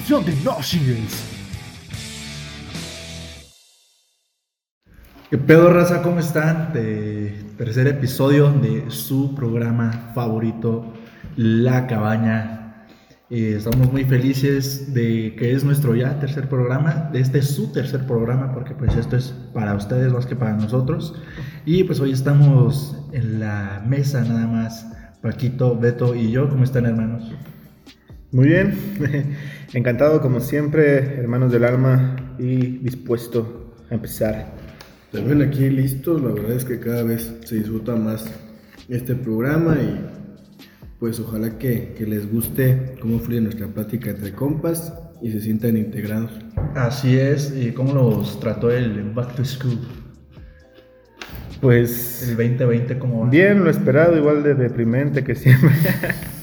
Una función de Notions. ¿Qué pedo, raza? ¿Cómo están? Tercer episodio de su programa favorito, La Cabaña. Estamos muy felices de que es nuestro ya tercer programa. Este es su tercer programa porque pues esto es para ustedes más que para nosotros. Y pues hoy estamos en la mesa nada más. Paquito, Beto y yo. ¿Cómo están, hermanos? Muy bien, encantado como siempre, hermanos del alma, y dispuesto a empezar. También aquí listos, la verdad es que cada vez se disfruta más este programa y pues ojalá que, que les guste cómo fluye nuestra plática entre compas y se sientan integrados. Así es. ¿Y cómo los trató el Back to School? Pues El 2020, ¿cómo va? bien, lo esperado, igual de deprimente que siempre.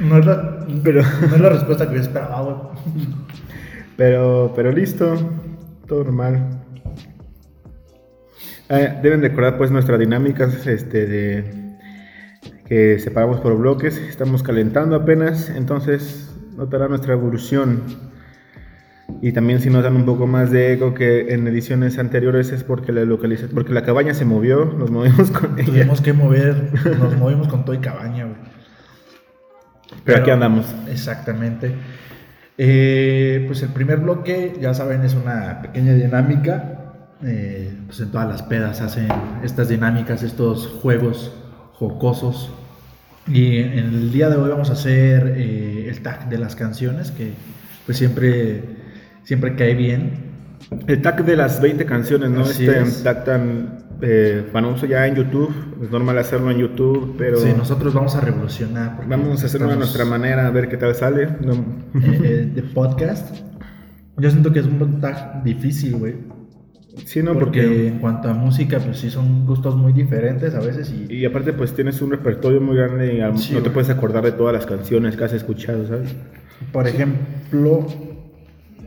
No es la, pero, no es la respuesta que yo esperaba, güey. Pero, pero listo, todo normal. Eh, deben recordar pues nuestras dinámicas este, de que separamos por bloques, estamos calentando apenas, entonces notará nuestra evolución. Y también si nos dan un poco más de eco que en ediciones anteriores es porque la localiza, porque la cabaña se movió, nos movimos con ella. Tuvimos que mover, nos movimos con todo y cabaña. Pero aquí andamos. Exactamente. Eh, pues el primer bloque, ya saben, es una pequeña dinámica. Eh, pues en todas las pedas hacen estas dinámicas, estos juegos jocosos. Y en el día de hoy vamos a hacer eh, el tag de las canciones, que pues siempre, siempre cae bien. El tag de las 20 canciones, ¿no? Así este es. tag tan eh, famoso ya en YouTube. Es normal hacerlo en YouTube, pero Sí, nosotros vamos a revolucionar. vamos a hacerlo de nuestra manera, a ver qué tal sale. No- eh, eh, de podcast. Yo siento que es un tag difícil, güey. sí, no, porque porque... en cuanto a música, pues sí son gustos muy diferentes a veces y, Y aparte, pues tienes un repertorio muy grande y Sí, no te puedes acordar de todas las canciones que has escuchado, ¿sabes? por ejemplo,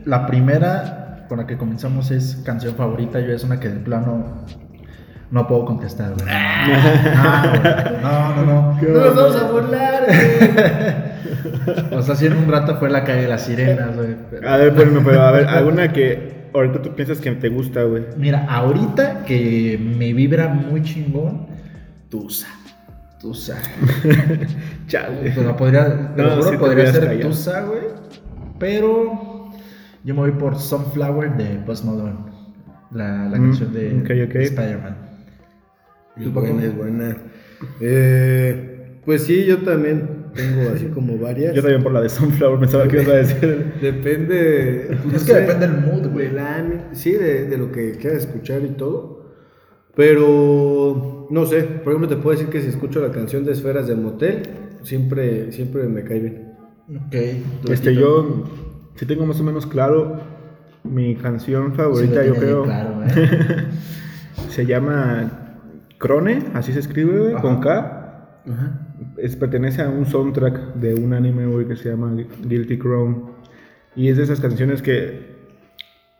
la primera con la que comenzamos es canción favorita, yo es una que de plano no puedo contestar, güey. Ah, güey. No, no, no. ¡No nos vamos a burlar! O sea, si en un rato fue la calle de las sirenas, güey. pero- A ver, bueno, pero a ver, alguna que ahorita tú piensas que te gusta, güey. Mira, ahorita que me vibra muy chingón, Tusa. Tusa. Chale. Pues no podría, te lo No, juro, sí podría ser callado. Tusa, güey. Pero yo me voy por Sunflower de Post Malone. La, la Mm, canción de ok, ok. Spider-Man. Es buena, es buena. Eh, pues sí, yo también tengo así como varias. Yo también por la de Sunflower pensaba que ibas a decir. Depende. pues, Es no que sé, depende del mood, güey. Sí, de, de lo que quieras escuchar y todo. Pero no sé, por ejemplo, te puedo decir que si escucho la canción de Esferas de Motel, siempre, siempre me cae bien. Ok. Este, yo sí tengo más o menos claro mi canción favorita, yo creo. Claro, ¿eh? Se llama Crone, así se escribe, güey, Ajá. con K. Es, pertenece a un soundtrack de un anime, güey, que se llama Guilty Crown. Y es de esas canciones que,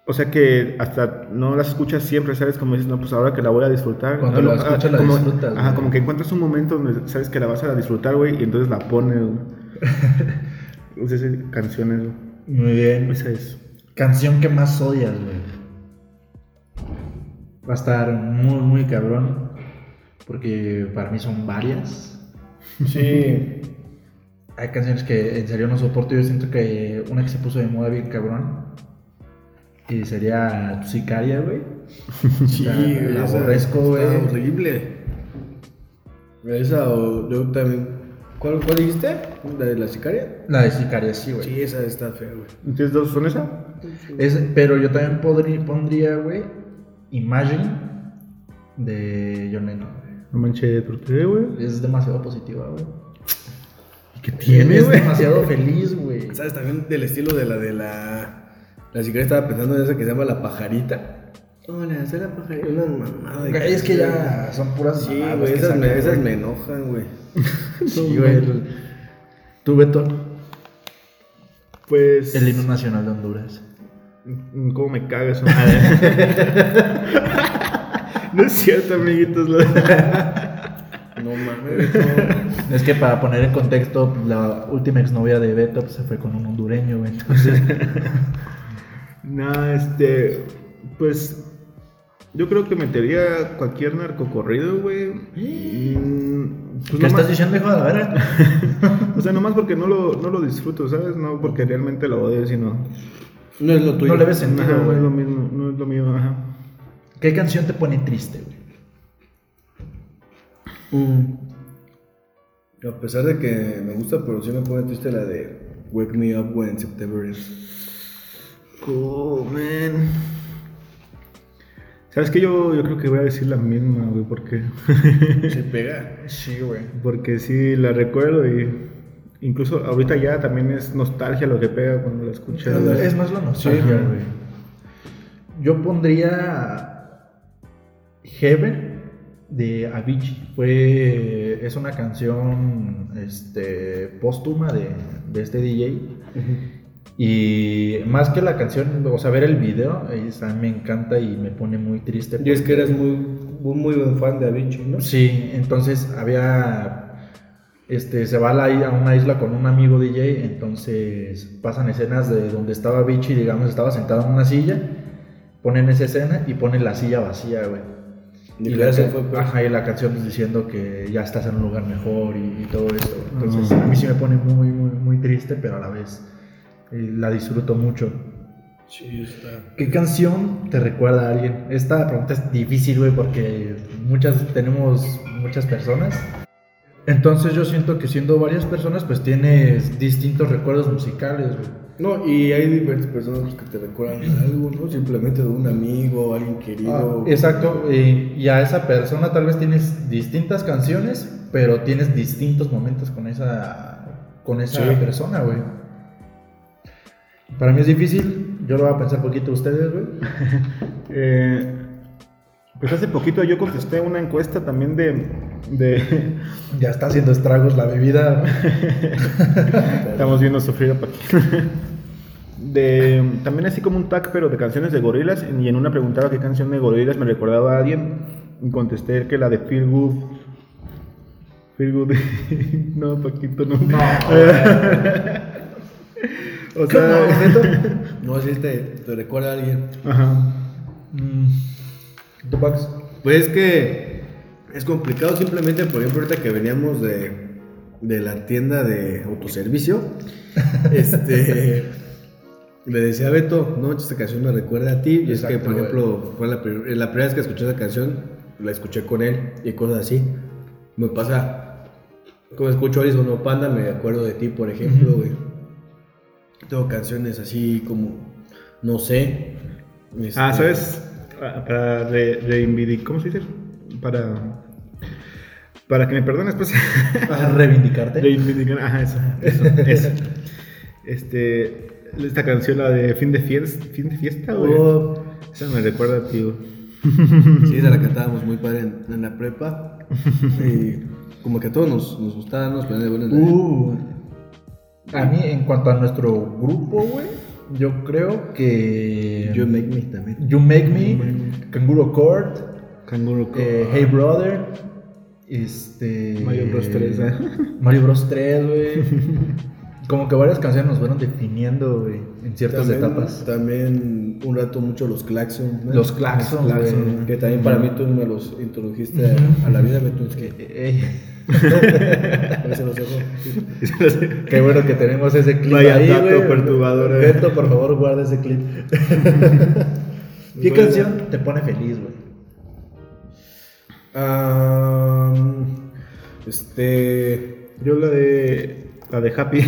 o sea, que hasta no las escuchas siempre, ¿sabes? Como dices, no, pues ahora que la voy a disfrutar. Cuando No, la escuchas, ah, la como, disfrutas, Ajá, güey. como que encuentras un momento donde sabes que la vas a disfrutar, güey, y entonces la pones, güey. Es canciones, güey. Muy bien. Esa es. Canción que más odias, güey. Va a estar muy, muy cabrón. Porque para mí son varias. Sí. Hay canciones que en serio no soporto. Yo siento que una que se puso de moda bien cabrón. Y sería Tu Sicaria, güey. Sí, La- güey, la esa aborrezco, está güey. horrible. Esa o yo también. ¿Cuál, cuál dijiste? ¿La de la sicaria? La de Sicaria, sí, güey. Sí, esa está fea, güey. ¿Tienes dos son esa? Es- pero yo también podría, pondría, güey, Imagine de John Lennon. No manches, ¿por qué, güey? Es demasiado positiva, güey. ¿Qué tiene, Es güey? demasiado feliz, güey. ¿Sabes también del estilo de la de la. La sicaria estaba pensando en esa que se llama la pajarita. Hola, soy la pajarita. Una mamada. de es que ya son puras Sí, güey, esas, me, esas enojan, güey. Sí, güey. Tú, Beto, Pues. el himno nacional de Honduras. Mm, ¿Cómo me cagas? no es cierto, amiguitos. lo- mames. no. Es que para poner en contexto, la última exnovia de Beto pues, se fue con un hondureño, güey. Entonces, No, este. Pues. Yo creo que metería cualquier narcocorrido, güey. Pues ¿qué estás diciendo, hijo de la verga? O sea, nomás porque no lo, no lo disfruto, ¿sabes? No porque realmente lo odio, sino. No es lo tuyo. No le ves Ajá, sentido, no es güey. lo mismo, no es lo mío, ajá. ¿Qué canción te pone triste, güey? Mm. A pesar de que me gusta, pero sí me pone triste la de Wake Me Up When September Ends. Cool, man. ¿Sabes qué? Yo, yo creo que voy a decir la misma, güey, porque. Se pega. Sí, güey. porque sí la recuerdo y. Incluso ahorita ya también es nostalgia lo que pega cuando la escuchas. Es más la nostalgia, güey. Yo pondría Heaven de Avicii. Fue, es una canción este, póstuma de, de este DJ. Y más que la canción, o sea, ver el video, eh, o sea, me encanta y me pone muy triste. Y es que eres muy, muy buen fan de Avicii, ¿no? Sí, entonces había. Este, se va a, la a una isla con un amigo DJ, entonces pasan escenas de donde estaba Vichy, digamos, estaba sentado en una silla, ponen esa escena y ponen la silla vacía, güey. Y Y la se fue, pues. ajá, y la canción pues, diciendo que ya estás en un lugar mejor y, y todo esto. Entonces a mí sí me pone muy, muy, muy triste, pero a la vez eh, la disfruto mucho. Sí, está. ¿Qué canción te recuerda a alguien? Esta pregunta es difícil, güey, porque muchas tenemos muchas personas. Entonces yo siento que siendo varias personas, pues tienes distintos recuerdos musicales, güey. No, y hay diferentes personas que te recuerdan a algo, ¿no? Simplemente de un amigo, alguien querido. Ah, exacto, y a esa persona tal vez tienes distintas canciones, pero tienes distintos momentos con esa, con esa Sí. persona, güey. Para mí es difícil, yo lo voy a pensar poquito ustedes, güey. Eh, pues hace poquito yo contesté una encuesta también de. de Ya está haciendo estragos la bebida. estamos viendo sufrir a Paquín. De, también así como un tag, pero de canciones de gorilas. Y en una preguntaba qué canción de gorilas me recordaba a alguien. Y contesté que la de Feel Good. Feel Good. no, Paquito, no. o sea, No, si te, te recuerda a alguien. ajá. Tupac. Pues es que es complicado simplemente, por ejemplo, ahorita que veníamos de, de la tienda de autoservicio, este, le decía a Beto, no, esta canción me recuerda a ti, y es que, por güey. ejemplo, fue la, pri- la primera vez que escuché esa canción, la escuché con él y cosas así. Me pasa, como escucho Horizon No Panda, me acuerdo de ti, por ejemplo, güey. Tengo canciones así como, no sé. Ah, este, ¿sabes? Ah, Para re- reivindicar, ¿cómo se dice? Para, para que me perdones, pues. A reivindicarte. reivindicar, ajá, eso, eso, eso. Este, esta canción, la de Fin de Fiesta, fin de fiesta, güey. Oh, Esa me recuerda a ti, güey. Sí, esa la cantábamos muy padre en, en la prepa. Y como que a todos nos, nos gustaba, nos ponían de buena. Uh, a mí, en cuanto a nuestro grupo, güey, yo creo que. You Make Me también. You Make Me, Canguro Court, Canguro eh, Hey Brother, este. Mario Bros 3, ¿eh? Mario Bros 3, güey. Como que varias canciones nos fueron definiendo, güey, en ciertas También, etapas. también un rato mucho los Claxon. ¿no? Los Claxon. Que también para mí tú me los introdujiste a, la vida, Beto. Los dejo. Qué bueno que tenemos ese clip Vaya ahí, dato perturbador, eh. Beto, por favor, guarda ese clip. ¿Qué Bueno. canción te pone feliz, güey? Este. Yo la de, la de Happy,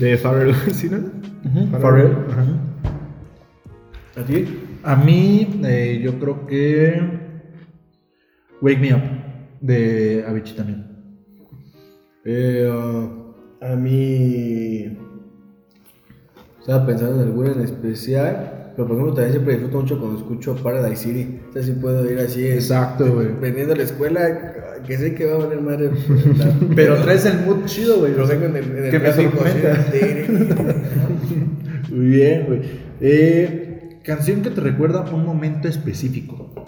de Pharrell, ¿sí, no? Pharrell. Ajá. ¿A ti? A mí, eh, yo creo que. Wake Me Up, de Avicii también. Eh, ah, a mí. Estaba pensando en alguna en especial. Pero por ejemplo, también siempre disfruto mucho cuando escucho Paradise City. O sea, sí puedo ir así. Exacto, güey. Vendiendo la escuela, que sé que va a valer madre. la- Pero traes el mood chido, güey. Pero vengo en el, en el que. Muy bien, güey. Eh, canción que te recuerda a un momento específico.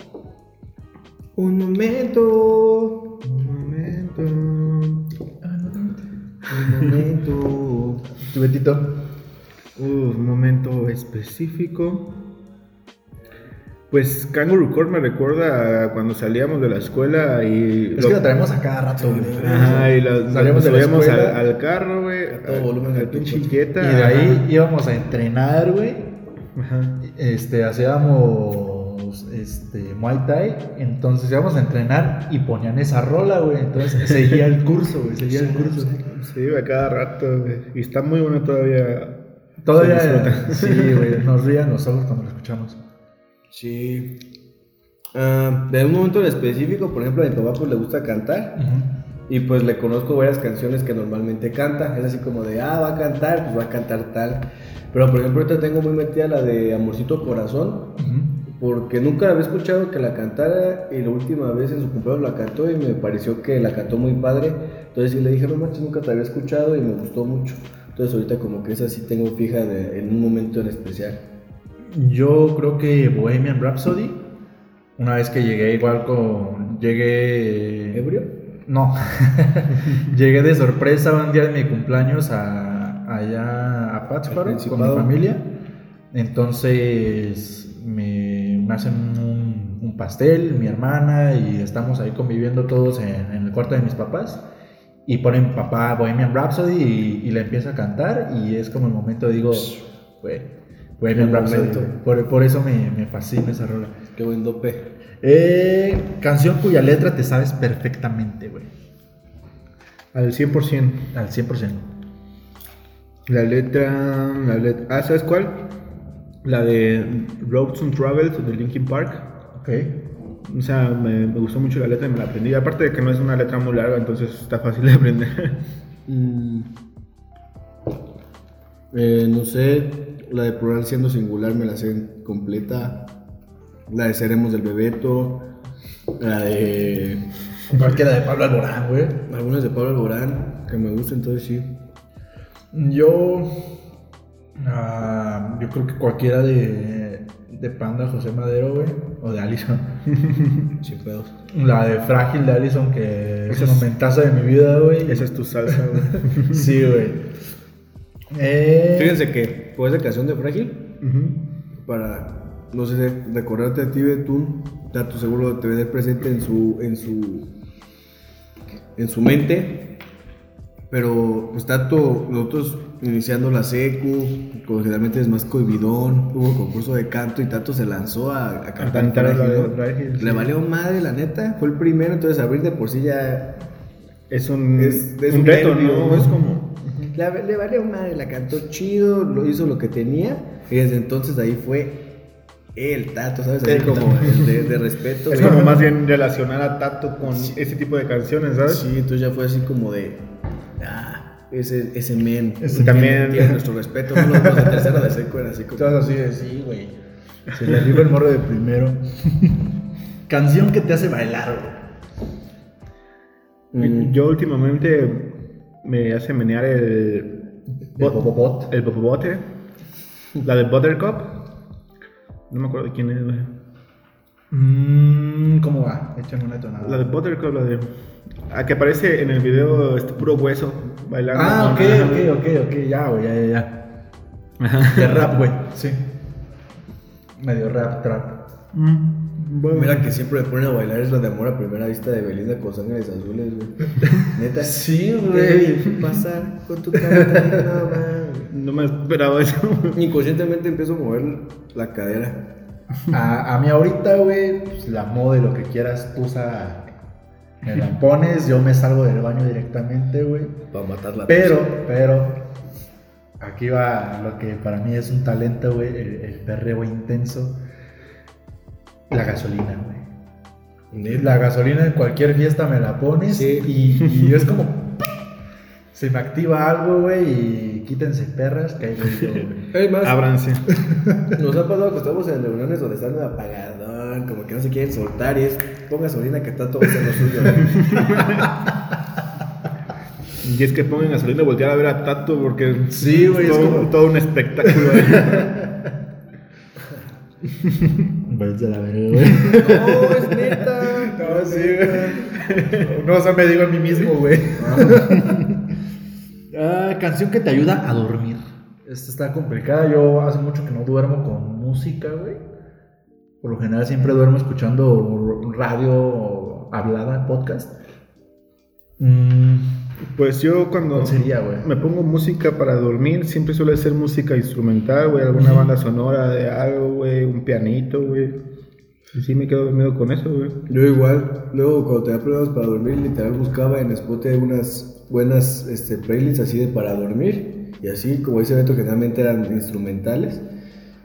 Un momento. Un momento. Ah, Un momento. tu betito. Un momento específico. Pues Kangaroo Court me recuerda cuando salíamos de la escuela y. Es lo... que lo traemos a cada rato, güey. Ajá, y lo, salíamos, al, carro, güey. A todo al, volumen, al pinche Y de ahí íbamos a entrenar, güey. Ajá. Este, hacíamos este, Muay Thai. Entonces íbamos a entrenar y ponían esa rola, güey. Entonces seguía el curso, güey. Seguía el curso. Sí, a cada rato, güey. Y está muy bueno todavía. Todavía, sí, güey. Nos rían los ojos cuando lo escuchamos. Sí. Ah, de un momento en específico, por ejemplo, a mi papá pues le gusta cantar. Y pues le conozco varias canciones que normalmente canta. Es así como de, ah, va a cantar, pues va a cantar tal. Pero por ejemplo, ahorita tengo muy metida la de Amorcito Corazón. Porque nunca había escuchado que la cantara y la última vez en su cumpleaños la cantó y me pareció que la cantó muy padre. Entonces sí le dije, no manches, nunca te había escuchado y me gustó mucho. Entonces ahorita como que esa sí tengo fija de- en un momento en especial. Yo creo que Bohemian Rhapsody. Una vez que llegué igual con... Llegué... ¿Ebrio? No. Llegué de sorpresa un día de mi cumpleaños a, allá a Pátzcuaro con mi familia. Entonces me, me hacen un, un pastel, mi hermana, y estamos ahí conviviendo todos en, en el cuarto de mis papás. Y ponen papá Bohemian Rhapsody y, y le empieza a cantar. Y es como el momento, digo, güey, Bohemian Rhapsody. Por, por eso me, me fascina esa rola. Qué buen dope. Eh, canción cuya letra te sabes perfectamente, güey. Al 100%. Al 100%. La letra. La letra ah, ¿sabes cuál? La de Roads and Travels de Linkin Park. Ok. O sea, me, me gustó mucho la letra y me la aprendí. Aparte de que no es una letra muy larga, entonces está fácil de aprender. Mm. Eh, no sé, la de Plural siendo singular me la sé completa. La de Seremos del Bebeto. La de. Cualquiera de Pablo Alborán, güey. Algunas de Pablo Alborán que me gustan, entonces sí. Yo. Ah, yo creo que cualquiera de, de Panda José Madero, güey. O de Allison. Sin pedos. La de Frágil de Allison, que es un momentazo de mi vida, güey. Esa es tu salsa, güey. Sí, güey. Eh, Fíjense que por esa canción de Frágil, para, no sé, recordarte a ti, Betún, Tato seguro te ve presente en su, en su, en su mente, pero pues Tato, nosotros iniciando la secu, generalmente es más cohibidón, hubo concurso de canto y Tato se lanzó a, a cantar cantar. Frágil, sí. Le valió madre, la neta, fue el primero, entonces abrir de por sí ya Es un, Es- es un un reto, nervio, ¿no? ¿no? Es como. La- le valió madre, la cantó chido, lo hizo lo que tenía. Y desde entonces ahí fue el tato, ¿sabes? Así como de respeto. Es como más bien relacionar a Tato con ese tipo de canciones, ¿sabes? Sí, entonces ya fue así como de. Ah, ese, ese men. Ese También- Tiene nuestro respeto. ¿no? Los, de tercero de seco eran así como. Todos así de sí, güey. Se le arriba el morro de primero. Canción que te hace bailar, güey. Mm, Yo últimamente me hace menear el. El bobobot. El bobobote. La de Buttercup. No me acuerdo de quién es, güey. Mm, ¿Cómo va? Échame una tonada. La de Buttercup, la de. Ah, que aparece en el video este puro hueso bailando. Ah, ok, ok, ok, ok, ya, güey, ya, ya, ya. De rap, güey, sí. Medio rap, trap. Mm, bueno. Mira que siempre me ponen a bailar es la de amor a primera vista de Belinda con sangres azules, güey. Neta. Sí, ¿Qué güey. pasar con tu cara? No, mames. No me esperaba eso. Inconscientemente empiezo a mover la cadera. A, a mí ahorita, güey, pues, la moda y lo que quieras, tú usa, me la pones, yo me salgo del baño directamente, güey. Para matar la Pero, pero, aquí va lo que para mí es un talento, güey, el, el perreo intenso. La gasolina, güey. La gasolina en cualquier fiesta me la pones Sí. y, y es como... Se me activa algo, güey, y quítense perras, que ahí güey. Ábranse. nos ha pasado que estamos en reuniones donde están apagadón, como que no se quieren soltar y es ponga gasolina que está todo en lo suyo. Y es que pongan gasolina y voltear a ver a Tato porque Sí, güey, es todo, como- todo un espectáculo. Váyanse a la verga, güey. no, es neta. No, sí, güey. No, o sea, me digo a mí mismo, güey. Ah, canción que te ayuda a dormir. Esta está complicada. Yo hace mucho que no duermo con música, güey. Por lo general siempre duermo escuchando radio hablada, podcast. Mm, Pues yo cuando me pongo música para dormir, siempre suele ser música instrumental, güey, alguna banda sonora de algo, güey, un pianito, güey. Y sí me quedo dormido con eso, güey. Yo igual, luego cuando tenía problemas para dormir, literal buscaba en Spotify unas buenas este, playlists así de para dormir. Y así, como dice Beto, generalmente eran instrumentales.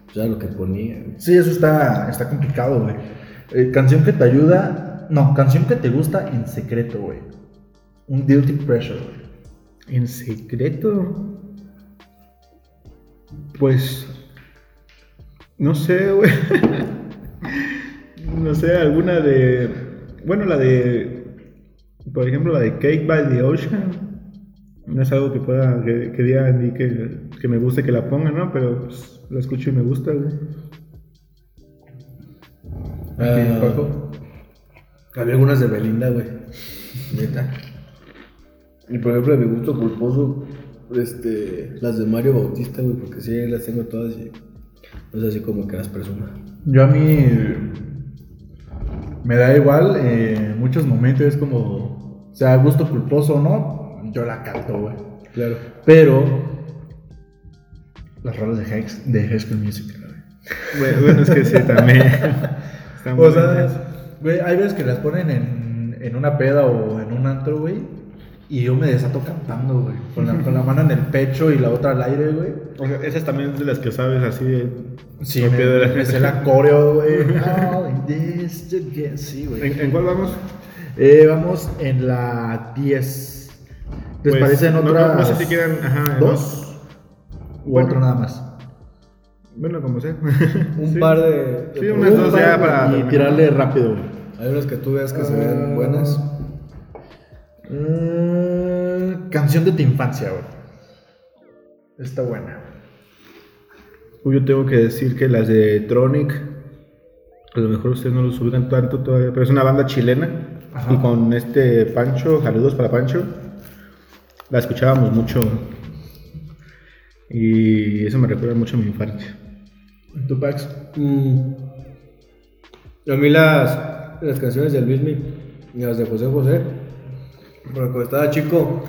Pues era lo que ponía. Sí, eso está, está complicado, güey. Eh, canción que te ayuda. No, canción que te gusta en secreto, güey. Un guilty pressure, güey. En secreto. Pues. No sé, güey. no sé, alguna de. Bueno, la de. Por ejemplo, la de Cake by the Ocean. No es algo que pueda. que, que diga ni que, que me guste que la ponga, ¿no? Pero pues, la escucho y me gusta, güey. Paco. había algunas de Belinda, güey. Neta. Y por ejemplo, de mi gusto culposo, este, las de Mario Bautista, güey, porque sí las tengo todas y no es así como que las presuma. Yo a mí. Me da igual. eh, en muchos momentos es como. Sea gusto culposo o no. Yo la canto, güey. Claro. Pero. Las rolas de High, de High School Musical, güey. Bueno, bueno, es que sí, también. Están O sea, güey, hay veces que las ponen en, en una peda o en un antro, güey. Y yo me desato cantando, güey. Con la, con la mano en el pecho y la otra al aire, güey. O sea, esas también es de las que sabes así de. Sí, me, de la me sé la coreo, güey. In this. Sí, güey. ¿En, en cuál vamos? Eh, vamos en la 10. ¿Les Pues, parecen no- no- otras? No, sé si quieran. Ajá, ¿Dos? ¿O Bueno. otro nada más? Bueno, como sea. Un Sí. par de. Sí, unas Un dos ya para. Y tirarle rápido. Hay unas que tú veas que se Ah. ven buenas. Mm, canción de tu infancia, güey. Está buena. Uy, Yo tengo que decir que las de Tronic, a lo mejor ustedes no los ubican tanto todavía, pero es una banda chilena. Ajá. Y con este Pancho, saludos para Pancho, la escuchábamos mucho. Y eso me recuerda mucho a mi infancia. Tupac. Mm. A mí las, las canciones de Luismi y las de José José, porque cuando estaba chico,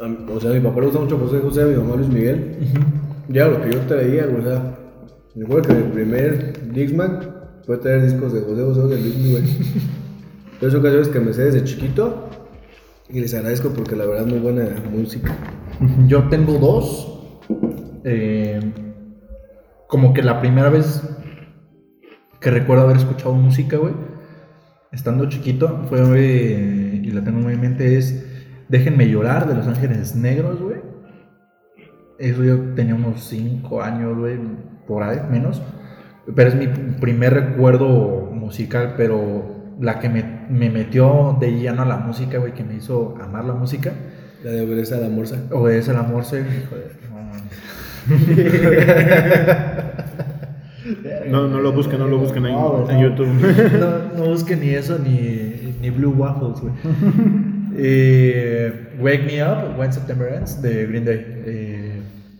mí- o sea, a mi papá le gusta mucho José José, a mi mamá Luis Miguel, ya lo que yo traía, o sea, me acuerdo que mi primer Dixman fue traer discos de José José de Luis Miguel. Entonces son canciones que me sé desde chiquito y les agradezco porque la verdad es muy buena música. Yo tengo dos. Eh, como que la primera vez que recuerdo haber escuchado música, güey, estando chiquito, fue, eh, y la tengo muy en mente, es Déjenme llorar de Los Ángeles Negros, güey. Eso yo tenía unos 5 años, güey, por ahí, menos. Pero es mi primer recuerdo musical, pero la que me, me metió de lleno a la música, güey, que me hizo amar la música. La de Obedece a la Morsa. Obedece al amor, se hijo de- no. No, no lo busquen, no lo busquen ahí No, en no. YouTube. No, no busquen ni eso ni, ni Blue Waffles, güey. Eh, Wake Me Up, When September Ends, de Green Day. Eh,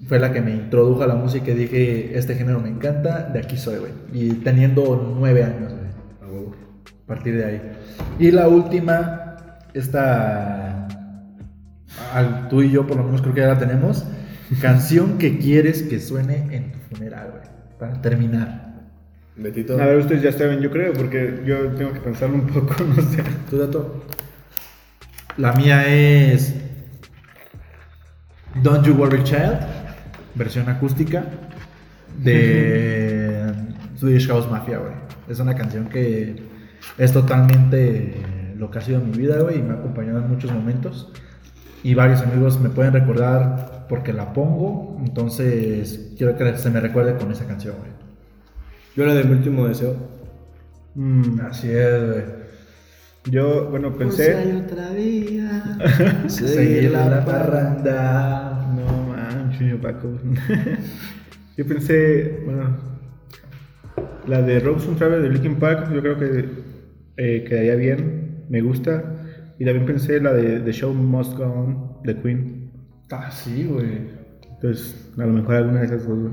fue la que me introdujo a la música y dije, este género me encanta, de aquí soy, güey. Y teniendo nueve años, güey. A huevo. A partir de ahí. Y la última, esta. Al, tú y yo, por lo menos, creo que ya la tenemos. Canción que quieres que suene en tu funeral, güey. Para terminar. Betito, A ver, ustedes ya saben, yo creo, porque yo tengo que pensarlo un poco, no sé. tu dato. La mía es. Don't You Worry Child, versión acústica de Swedish House Mafia, güey. Es una canción que es totalmente lo que ha sido mi vida, güey, y me ha acompañado en muchos momentos. Y varios amigos me pueden recordar porque la pongo, entonces quiero que se me recuerde con esa canción, güey. Yo la de mi último deseo. Mm, Así es, güey. yo, bueno, pensé. otra vida, seguir la parranda. Manches, Paco. yo pensé, bueno, la de Rose and Travel de Linkin Park, yo creo que eh, quedaría bien, me gusta. Y también pensé la de The Show Must Go On de Queen. Ah, sí, güey. Entonces, a lo mejor alguna de esas dos, güey.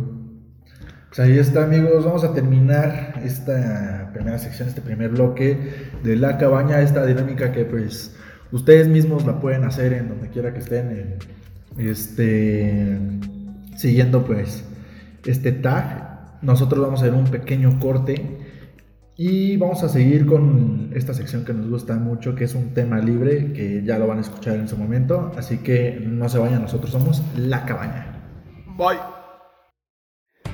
Pues ahí está, amigos. Vamos a terminar esta primera sección, este primer bloque de la cabaña, esta dinámica que pues ustedes mismos la pueden hacer en donde quiera que estén, en- este, siguiendo pues este tag. Nosotros vamos a hacer un pequeño corte y vamos a seguir con esta sección que nos gusta mucho, que es un tema libre, que ya lo van a escuchar en su momento. Así que no se vayan, nosotros somos la cabaña. Bye.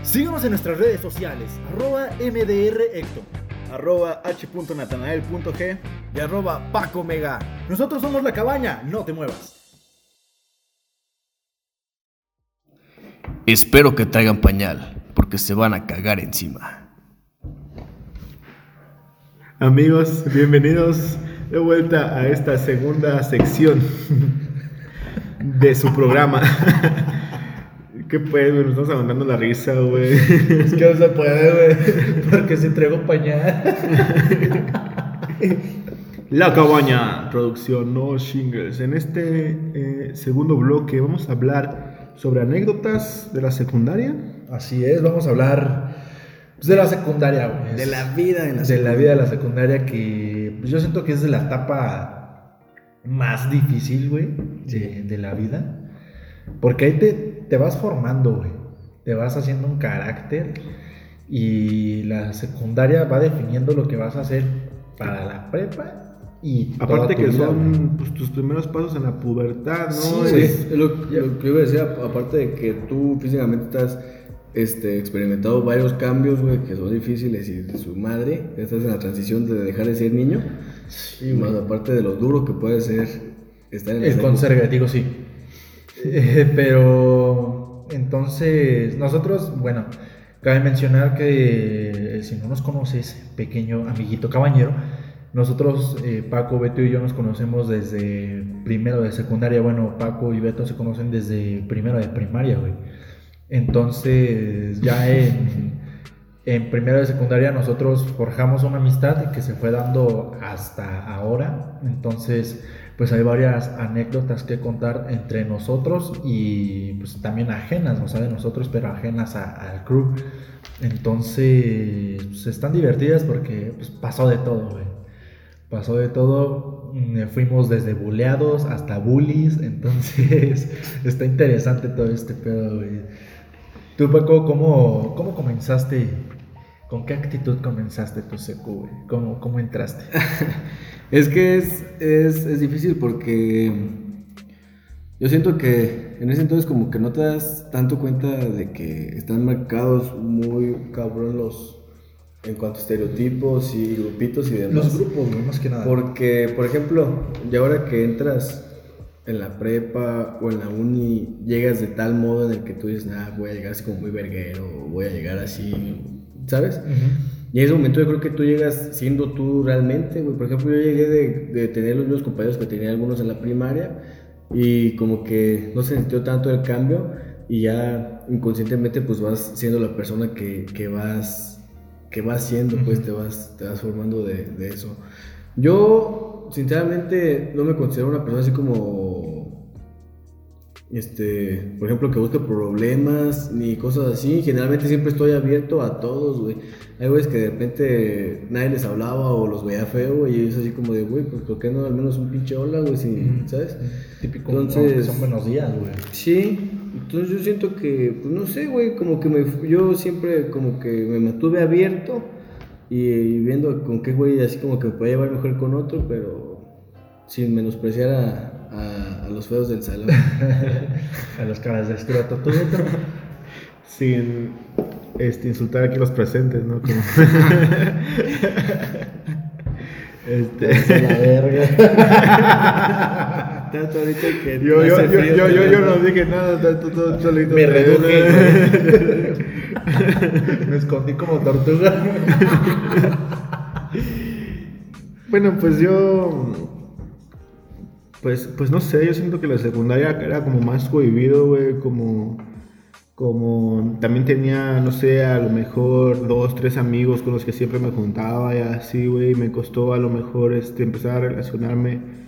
Síguenos en nuestras redes sociales, arroba MDRHector Arroba h.natanael.g. y arroba Paco Mega. Nosotros somos La Cabaña, no te muevas. Espero que traigan pañal, porque se van a cagar encima. Amigos, bienvenidos de vuelta a esta segunda sección de su programa. ¿Qué pues, güey? Nos estamos aguantando la risa, güey. Es que no se puede, güey, porque se entregó pañal. La cabaña, producción, no shingles. En este eh, segundo bloque vamos a hablar sobre anécdotas de la secundaria. Así es, vamos a hablar pues, de la secundaria, güey. De la vida en la de la vida de la secundaria que pues, yo siento que es de la etapa más difícil, güey, de, de la vida. Porque ahí te, te vas formando, güey. Te vas haciendo un carácter y la secundaria va definiendo lo que vas a hacer para la prepa y Aparte que vida, son pues, tus primeros pasos en la pubertad, ¿no? Sí, Es- lo, lo que iba a decir, aparte de que tú físicamente estás este, experimentado varios cambios, güey, que son difíciles y de su madre, estás en la transición de dejar de ser niño, Sí, y más aparte de lo duro que puede ser estar en El digo sí. Eh, pero entonces, nosotros, bueno, cabe mencionar que eh, si no nos conoces, pequeño amiguito cabañero, nosotros, eh, Paco, Beto y yo nos conocemos desde primero de secundaria. Bueno, Paco y Beto se conocen desde primero de primaria, güey. Entonces, ya en, primero de secundaria nosotros forjamos una amistad que se fue dando hasta ahora. Entonces, pues hay varias anécdotas que contar entre nosotros y pues también ajenas, no de nosotros, pero ajenas al crew. Entonces, pues, están divertidas porque pues, pasó de todo, güey. Pasó de todo, mm, fuimos desde buleados hasta bullies, entonces está interesante todo este pedo. Tú, Paco, ¿cómo, cómo comenzaste? ¿Con qué actitud comenzaste tu secu? ¿Cómo, cómo entraste? Es que es, es, es difícil porque yo siento que en ese entonces como que no te das tanto cuenta de que están marcados muy cabrón los en cuanto a estereotipos y grupitos y demás. Los grupos, güey, más que nada. Porque, por ejemplo, y ahora que entras en la prepa o en la uni, llegas de tal modo en el que tú dices, ah, voy a llegar así como muy verguero, voy a llegar así, ¿sabes? Ujú. Y en ese momento yo creo que tú llegas siendo tú realmente, güey. Por ejemplo, yo llegué de, de tener los mismos compañeros que tenía algunos en la primaria y como que no se sintió tanto el cambio y ya inconscientemente pues vas siendo la persona que, que vas que vas siendo, pues te vas, te vas formando de, de eso. Yo, sinceramente, no me considero una persona así como este, por ejemplo, que busque problemas ni cosas así. Generalmente siempre estoy abierto a todos, güey. Hay güeyes que de repente nadie les hablaba o los veía feo, güey, y es así como de, güey, pues ¿por qué no al menos un pinche hola, güey? Si, ¿Sabes? Típico, Entonces- son buenos días, güey. Sí, entonces yo siento que, pues no sé, güey, como que me, yo siempre como que me mantuve abierto y, y viendo con qué güey así como que me podía llevar mejor con otro, pero sin menospreciar a, a- a los feos del salón. A las caras de escroto. ¿Tú, Beto? Sin este, insultar aquí a los presentes, ¿no? Como- este, A la verga. Tanto ahorita que yo, yo, yo, yo, yo, no dije nada, tanto, todo solito. Me reduje. Me escondí como tortuga. Bueno, pues yo. Pues, pues no sé, yo siento que la secundaria era como más cohibido, güey, como. Como también tenía, no sé, a lo mejor dos, tres amigos con los que siempre me juntaba y así, güey. Me costó a lo mejor este, empezar a relacionarme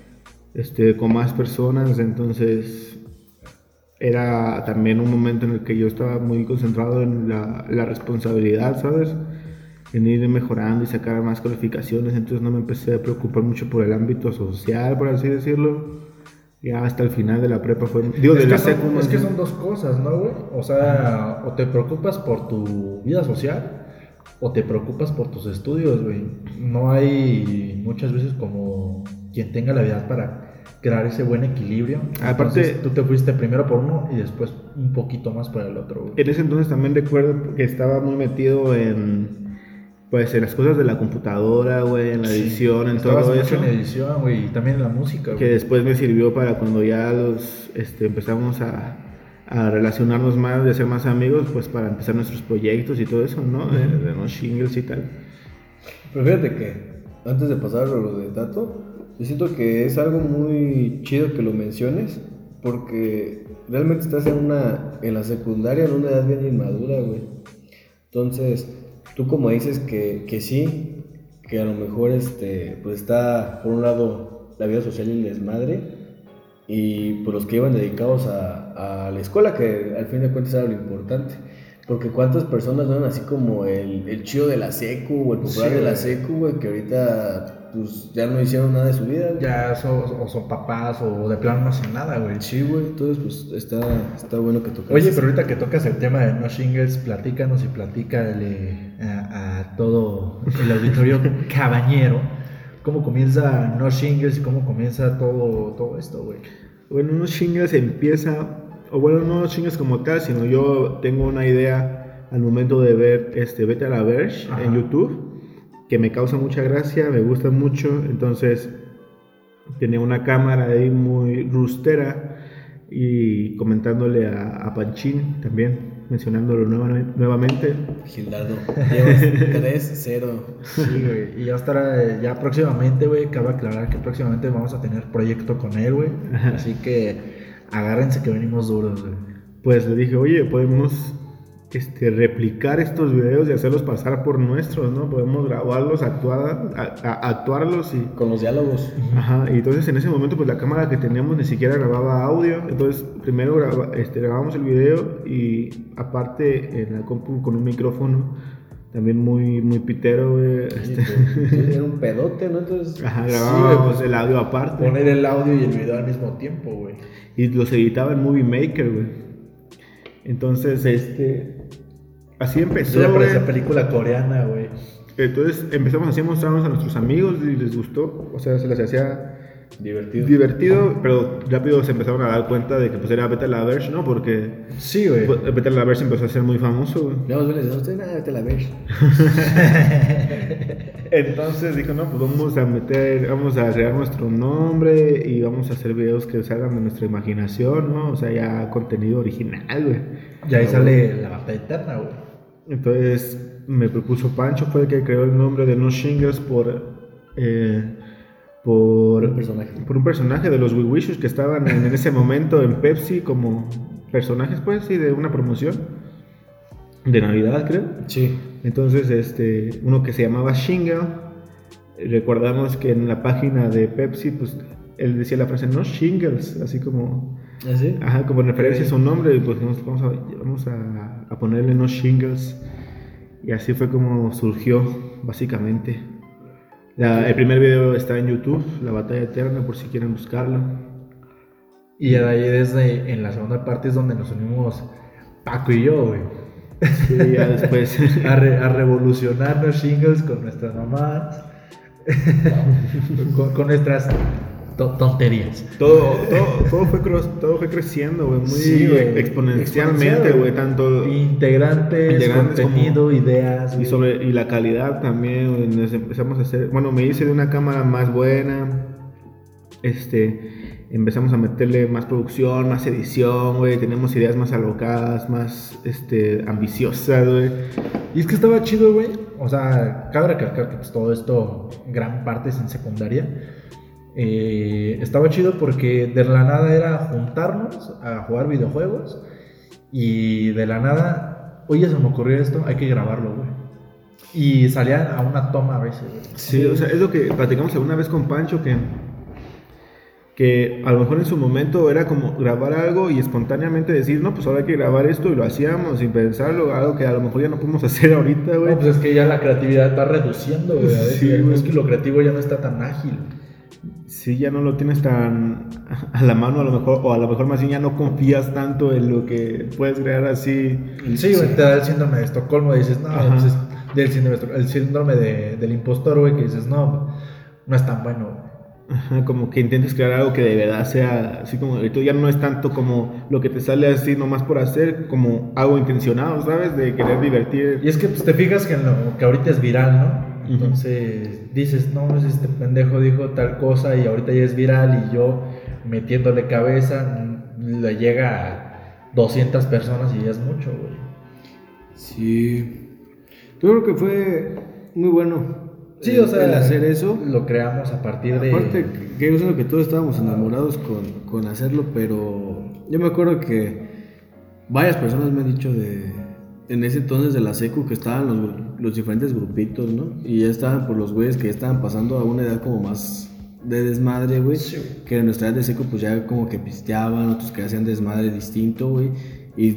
este, con más personas, entonces era también un momento en el que yo estaba muy concentrado en la, la responsabilidad, ¿sabes? En ir mejorando y sacar más calificaciones, entonces no me empecé a preocupar mucho por el ámbito social, por así decirlo. Ya hasta el final de la prepa fue... Digo, es de que la son- es que son dos cosas, ¿no, güey? O sea, o te preocupas por tu vida social o te preocupas por tus estudios, güey. No hay muchas veces como quien tenga la habilidad para crear ese buen equilibrio. Aparte- Entonces, tú te fuiste primero por uno y después un poquito más por el otro, güey. En ese entonces también recuerdo que estaba muy metido en... Pues en las cosas de la computadora, güey, en la edición, en Estabas todo mucho eso. en edición, güey, y también en la música, que güey. después me sirvió para cuando ya los este, empezamos a, a relacionarnos más, de ser más amigos, pues para empezar nuestros proyectos y todo eso, ¿no? De, de los shingles y tal. Pero fíjate que antes de pasar a lo de Tato, yo siento que es algo muy chido que lo menciones, porque realmente estás en una en la secundaria en una edad bien inmadura, güey. Entonces, tú como dices que, que sí, que a lo mejor este, pues está por un lado la vida social y el desmadre, y por los que iban dedicados a, a la escuela, que al fin de cuentas era lo importante. Porque cuántas personas no eran así como el, el chido de la secu o el popular Sí, de la secu, güey, que ahorita pues ya no hicieron nada de su vida. güey. Ya son, o son papás o de plano no hacen nada, güey. Sí, güey, entonces pues está, está bueno que toques. Oye, pero ahorita que tocas el tema de no shingles, platícanos y platícale a, a todo el auditorio cabañero cómo comienza no shingles y cómo comienza todo, todo esto, güey. Bueno, unos shingles empieza, o bueno, no shingles como tal, sino yo tengo una idea al momento de ver este Vete a la Verge Ajá. en YouTube, que me causa mucha gracia, me gusta mucho, entonces tenía una cámara ahí muy rustera y comentándole a, a Panchín también, mencionándolo nueva- nuevamente. Gildardo, llevas 3-0. Sí, güey. Y ya estará, ya próximamente, güey, cabe aclarar que próximamente vamos a tener proyecto con él, güey. Así que agárrense que venimos duros, güey. Pues le dije, oye, podemos este, replicar estos videos y hacerlos pasar por nuestros, ¿no? Podemos grabarlos, actuar, a- a- actuarlos y... Con los diálogos. Ajá, y entonces en ese momento pues la cámara que teníamos ni siquiera grababa audio, entonces primero graba- este, grabamos el video y aparte en la compu con un micrófono también muy, muy pitero, güey, este, Era un pedote, ¿no? Entonces, ajá, Sí, grababa güey, pues, el audio aparte Poner el audio y el video al mismo tiempo, güey. y los editaba en Movie Maker, güey. Entonces, este, así empezó, güey. parece película coreana, güey. Entonces empezamos así a mostrarnos a nuestros amigos y les gustó, o sea, se les hacía divertido. divertido, pero rápido se empezaron a dar cuenta de que pues era Beta la Verge, ¿no? Porque Sí, güey. pues, Beta la Verge empezó a ser muy famoso, güey. Dicen, usted nada, te la ves. Entonces dijo, no, pues vamos a meter, vamos a crear nuestro nombre y vamos a hacer videos que salgan de nuestra imaginación, ¿no? O sea, ya contenido original, güey. Y ahí sale la batalla eterna, güey. Entonces me propuso Pancho, fue el que creó el nombre de No Shingles por, eh, por, Un personaje. por un personaje de los We Wishes que estaban en, en ese momento en Pepsi como personajes, pues, sí, de una promoción de Navidad, creo. Sí. Entonces, este, uno que se llamaba Shingle, recordamos que en la página de Pepsi, pues, él decía la frase No Shingles, así como... ¿Así? Ajá, como en referencia a su nombre, y pues nos- vamos, a, vamos a, a ponerle unos shingles. Y así fue como surgió, básicamente. La- el primer video está en YouTube, La Batalla Eterna, por si quieren buscarlo. Y ahí desde en la segunda parte es donde nos unimos Paco y yo, güey. Sí, ya después. A, re- a revolucionar los shingles con nuestras mamás. con, con nuestras tonterías. todo, todo, todo, fue, todo fue creciendo, güey, muy Sí, güey. exponencialmente, güey, tanto... Integrantes, Integrantes contenido, ideas. Y, sobre, y la calidad también, güey, nos empezamos a hacer, bueno, me hice de una cámara más buena, este, empezamos a meterle más producción, más edición, güey, tenemos ideas más alocadas, más, este, ambiciosas, güey. Y es que estaba chido, güey. O sea, cabe recalcar que pues, todo esto, gran parte es en secundaria. Eh, estaba chido porque de la nada era juntarnos a jugar videojuegos. Y de la nada, oye, se me ocurrió esto, hay que grabarlo, güey. Y salían a una toma a veces, güey. Sí, o sea, es lo que platicamos alguna vez con Pancho, que, que a lo mejor en su momento era como grabar algo y espontáneamente decir, no, pues ahora hay que grabar esto y lo hacíamos sin pensarlo, algo que a lo mejor ya no podemos hacer ahorita, güey. No, pues es que ya la creatividad va reduciendo, güey. A veces Sí, güey. es que lo creativo ya no está tan ágil. Sí, ya no lo tienes tan a la mano a lo mejor, o a lo mejor más bien ya no confías tanto en lo que puedes crear así. Sí, güey, te da el síndrome de Estocolmo y dices, no, pues es del síndrome, el síndrome de- del impostor, güey, que dices, no, no es tan bueno. Ajá, como que intentes crear algo que de verdad sea así como y tú ya no es tanto como lo que te sale así nomás por hacer, como algo intencionado, ¿sabes? De querer divertir. Y es que pues, te fijas que en lo que ahorita es viral, ¿no? Entonces dices, no, pues, este pendejo dijo tal cosa y ahorita ya es viral y yo metiéndole cabeza mm, le llega a 200 personas y ya es mucho, güey. Sí. Yo creo que fue muy bueno. Sí, el- o sea, el hacer eso. Lo creamos a partir de... Aparte, que yo siento que todos estábamos enamorados con, con hacerlo, pero yo me acuerdo que varias personas me han dicho de en ese entonces de la secu que estaban los, los diferentes grupitos, ¿no? Y ya estaban por los güeyes que ya estaban pasando a una edad como más de desmadre, güey. Que en nuestra edad de secu pues ya como que pisteaban, otros que hacían desmadre distinto, güey. Y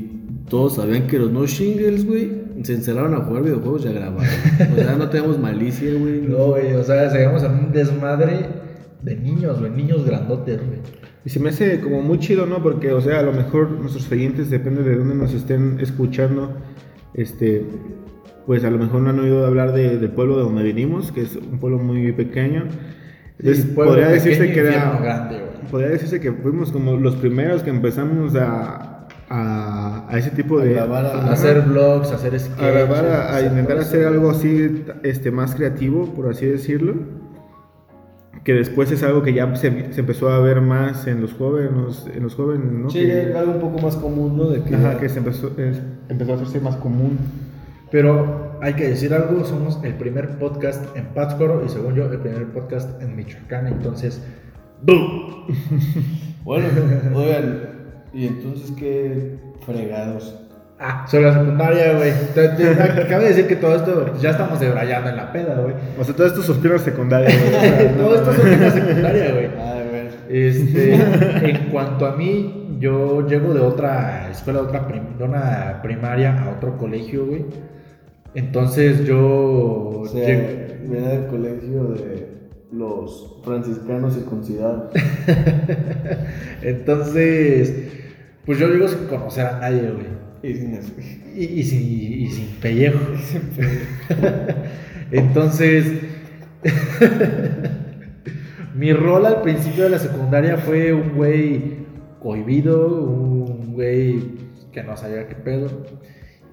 todos sabían que los no shingles, güey, se encerraron a jugar videojuegos y a grabar. O sea, no tenemos malicia, güey. No, güey, o sea, seguimos en un desmadre de niños, güey, niños grandotes, güey. Y se me hace como muy chido, ¿no? Porque, o sea, a lo mejor nuestros oyentes, depende de dónde nos estén escuchando, este, pues a lo mejor no han oído hablar de- del pueblo de donde venimos, que es un pueblo muy pequeño. Entonces, podría decirse que era, grande, podría decirse que fuimos como los primeros que empezamos a, a, a ese tipo A de... grabar a- A hacer vlogs, a hacer sketches. a grabar, a, intentar hacer algo así, este, más creativo, por así decirlo. Que después es algo que ya se, se empezó a ver más en los jóvenes, en los jóvenes, ¿no? Sí, que, algo un poco más común, ¿no? De que, ajá, que se empezó, es- empezó a hacerse más común. Pero hay que decir algo, somos el primer podcast en Pátzcuaro y según yo el primer podcast en Michoacán, entonces... ¡boom! Bueno, oigan, ¿y entonces qué fregados? Ah, sobre la secundaria, güey. Cabe decir que todo esto ya estamos debrayando en la peda, güey. O sea, todo esto suspiros secundarios. güey. todo esto la secundaria, güey. A ver. Este, en cuanto a mí, yo llego de otra escuela, de, otra prim- de una primaria a otro colegio, güey. Entonces yo O sea, llego- viene del colegio de los franciscanos circuncidados. Entonces, pues yo llego sin conocer a nadie, güey. Y sin eso. Y, y sin, y sin pellejo. Entonces, mi rol al principio de la secundaria fue un güey cohibido, un güey que no sabía qué pedo.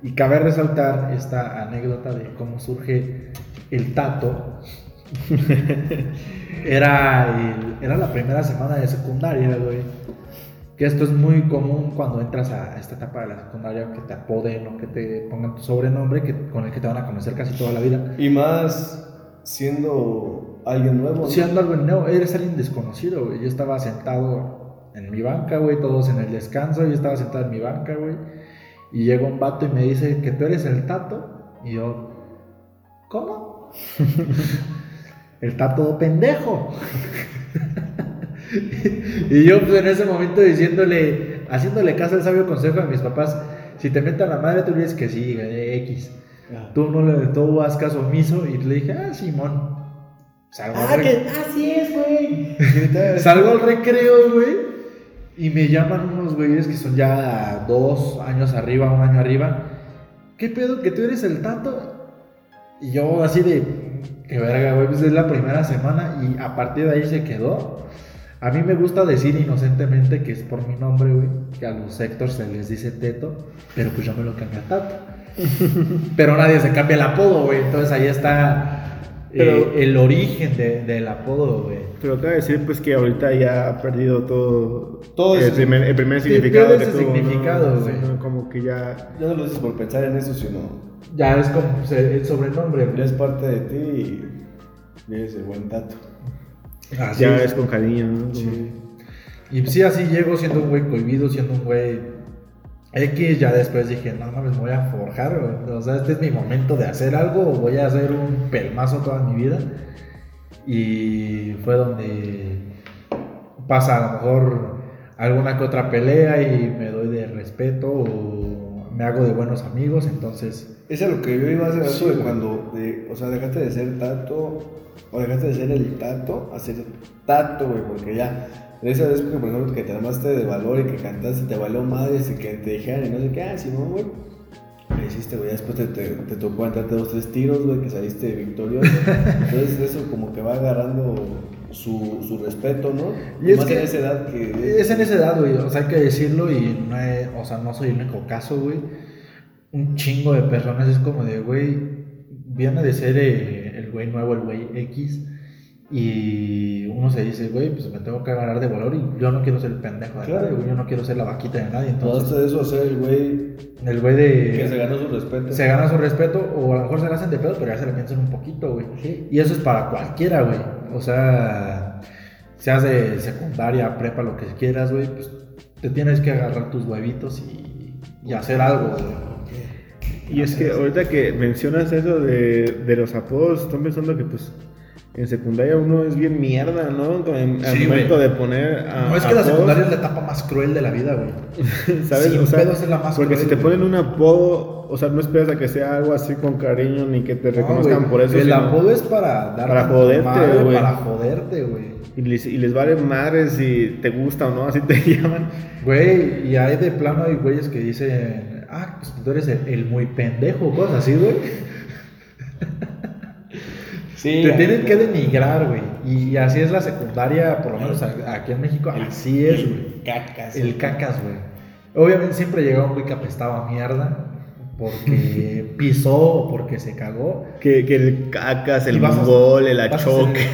Y cabe resaltar esta anécdota de cómo surge el tato. era, el- era la primera semana de secundaria, güey. Que esto es muy común cuando entras a esta etapa de la secundaria, que te apoden o que te pongan tu sobrenombre que, con el que te van a conocer casi toda la vida. Y más siendo alguien nuevo. Siendo algo nuevo, eres alguien desconocido, güey. Yo estaba sentado en mi banca, güey, todos en el descanso, yo estaba sentado en mi banca, güey. Y llega un vato y me dice que tú eres el tato. Y yo, ¿cómo? el tato pendejo. y yo pues, en ese momento diciéndole, haciéndole caso al sabio consejo de mis papás, si te meten la madre tú dices que sí, güey, X. Ah. Tú no le tú haz caso omiso y le dije, ah, Simón. Salgo, al, re- así es, güey. salgo al recreo, güey. Y me llaman unos güeyes que son ya dos años arriba, un año arriba. ¿Qué pedo? ¿Que tú eres el tato? Y yo así de, qué verga, güey, pues es la primera semana y a partir de ahí se quedó. A mí me gusta decir inocentemente que es por mi nombre, güey, que a los sectores se les dice teto, pero pues yo me lo cambié a tato. pero nadie se cambia el apodo, güey, entonces ahí está eh, el origen de- del apodo, güey. Pero acaba de decir pues que ahorita ya ha perdido todo, Todo el, ese- primer, el primer significado pierde que ese tuvo, significado, güey. Como que ya... Ya no lo dices por pensar en eso, sino Ya es como pues, el el sobrenombre, ya güey. es parte de ti y eres el buen tato. Así ya es. es con cariño, ¿no? Sí. Y sí, así llego siendo un güey cohibido, siendo un güey X. Ya después dije, no mames, me voy a forjar. güey. O sea, este es mi momento de hacer algo. o Voy a hacer un pelmazo toda mi vida. Y fue donde pasa a lo mejor alguna que otra pelea y me doy de respeto o me hago de buenos amigos, entonces... Eso es lo que yo iba a hacer Sí, de cuando, de- o sea, dejaste de ser tato, o dejaste de ser el tato a ser tato, güey, porque ya, de esa vez por ejemplo, que te armaste de valor y que cantaste, te valió madres y que te dijeran y no sé qué, ah, Simón, güey. Lo hiciste, güey, después te, te, te tocó entrarte dos, tres tiros, güey, que saliste victorioso. Entonces eso como que va agarrando su, su respeto, ¿no? Y es Más que en esa edad que... Es en esa edad, güey, o sea, hay que decirlo y no he- o sea, no soy el único caso, güey. Un chingo de personas es como de, güey, viene de ser eh, el güey nuevo, el güey X, y uno se dice, güey, pues me tengo que agarrar de valor y yo no quiero ser el pendejo de Claro. nadie, güey, yo no quiero ser la vaquita de nadie, entonces de eso a ser el güey el güey de... que se ganó su respeto. se gana su respeto o a lo mejor se la hacen de pedo, pero ya se la piensan un poquito, güey. Y eso es para cualquiera, güey. O sea, seas de secundaria, prepa, lo que quieras, güey, pues te tienes que agarrar tus huevitos y, y hacer algo, güey. Y es que ahorita que mencionas eso de, de los apodos, estoy pensando que pues en secundaria uno es bien mierda, ¿no? En- al Sí, momento güey. de poner a- No es que la apodos, secundaria es la etapa más cruel de la vida, güey. ¿sabes? O sea, es la más porque si cruel, te güey. ponen un apodo, o sea, no esperas a que sea algo así con cariño ni que te reconozcan No, por eso. El apodo es para dar para joderte, güey. Para joderte, güey. y, les, y les vale madre si te gusta o no, así te llaman. Güey, y hay de plano hay güeyes que dicen, ah, pues tú eres el, el muy pendejo, cosas así, güey. Sí, Te tienen que denigrar, güey. Y, así es la secundaria, por lo menos aquí en México, así es, güey. Cacas. El cacas, güey. Obviamente siempre llegaba un güey que apestaba a mierda porque pisó o porque se cagó. Que, que el cacas, el mongol, el achoque.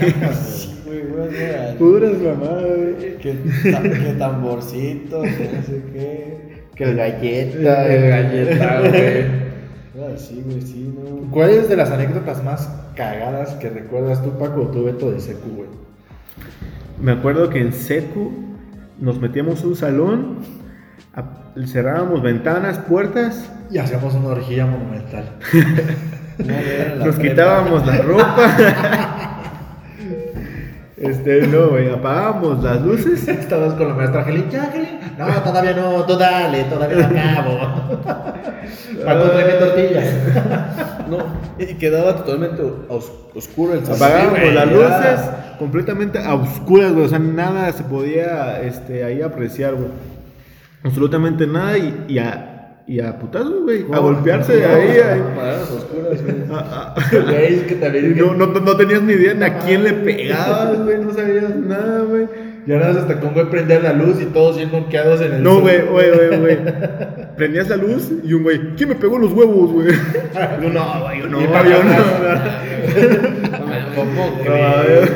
el. Puras mamadas, güey. Que, que tamborcito, que no sé qué. Que el El galleta. galleta, güey. Ah, sí, güey, sí, no. ¿Cuál es de las anécdotas más cagadas que recuerdas tú, Paco, o tú, Beto, de secu, güey? Me acuerdo que en secu nos metíamos a un salón, cerrábamos ventanas, puertas, Y hacíamos una orgía monumental. No, nos quitábamos la ropa. Este, no, güey, apagábamos las luces. Estabas con la maestra Angelín. No, todavía no, tú dale, todavía no acabo. Paco, tráeme tortillas. No, y quedaba totalmente os- oscuro el salón. Apagábamos güey, las luces completamente a oscuras, güey. O sea, nada se podía este, ahí apreciar, güey. Absolutamente nada y, y a, y a putazos, güey. A golpearse no, ahí. ahí. Oscuras, güey. A- a- Güey, es que también. no, no, no tenías ni idea de a quién le pegabas, güey. No sabías nada, güey. Y ahora hasta con güey prender la luz y todos bien noqueados en el No, güey, güey, güey, güey. Prendías la luz y un güey, ¿quién me pegó los huevos, güey? Yo no, güey, yo no, Y yo para no. ¿Cómo crees?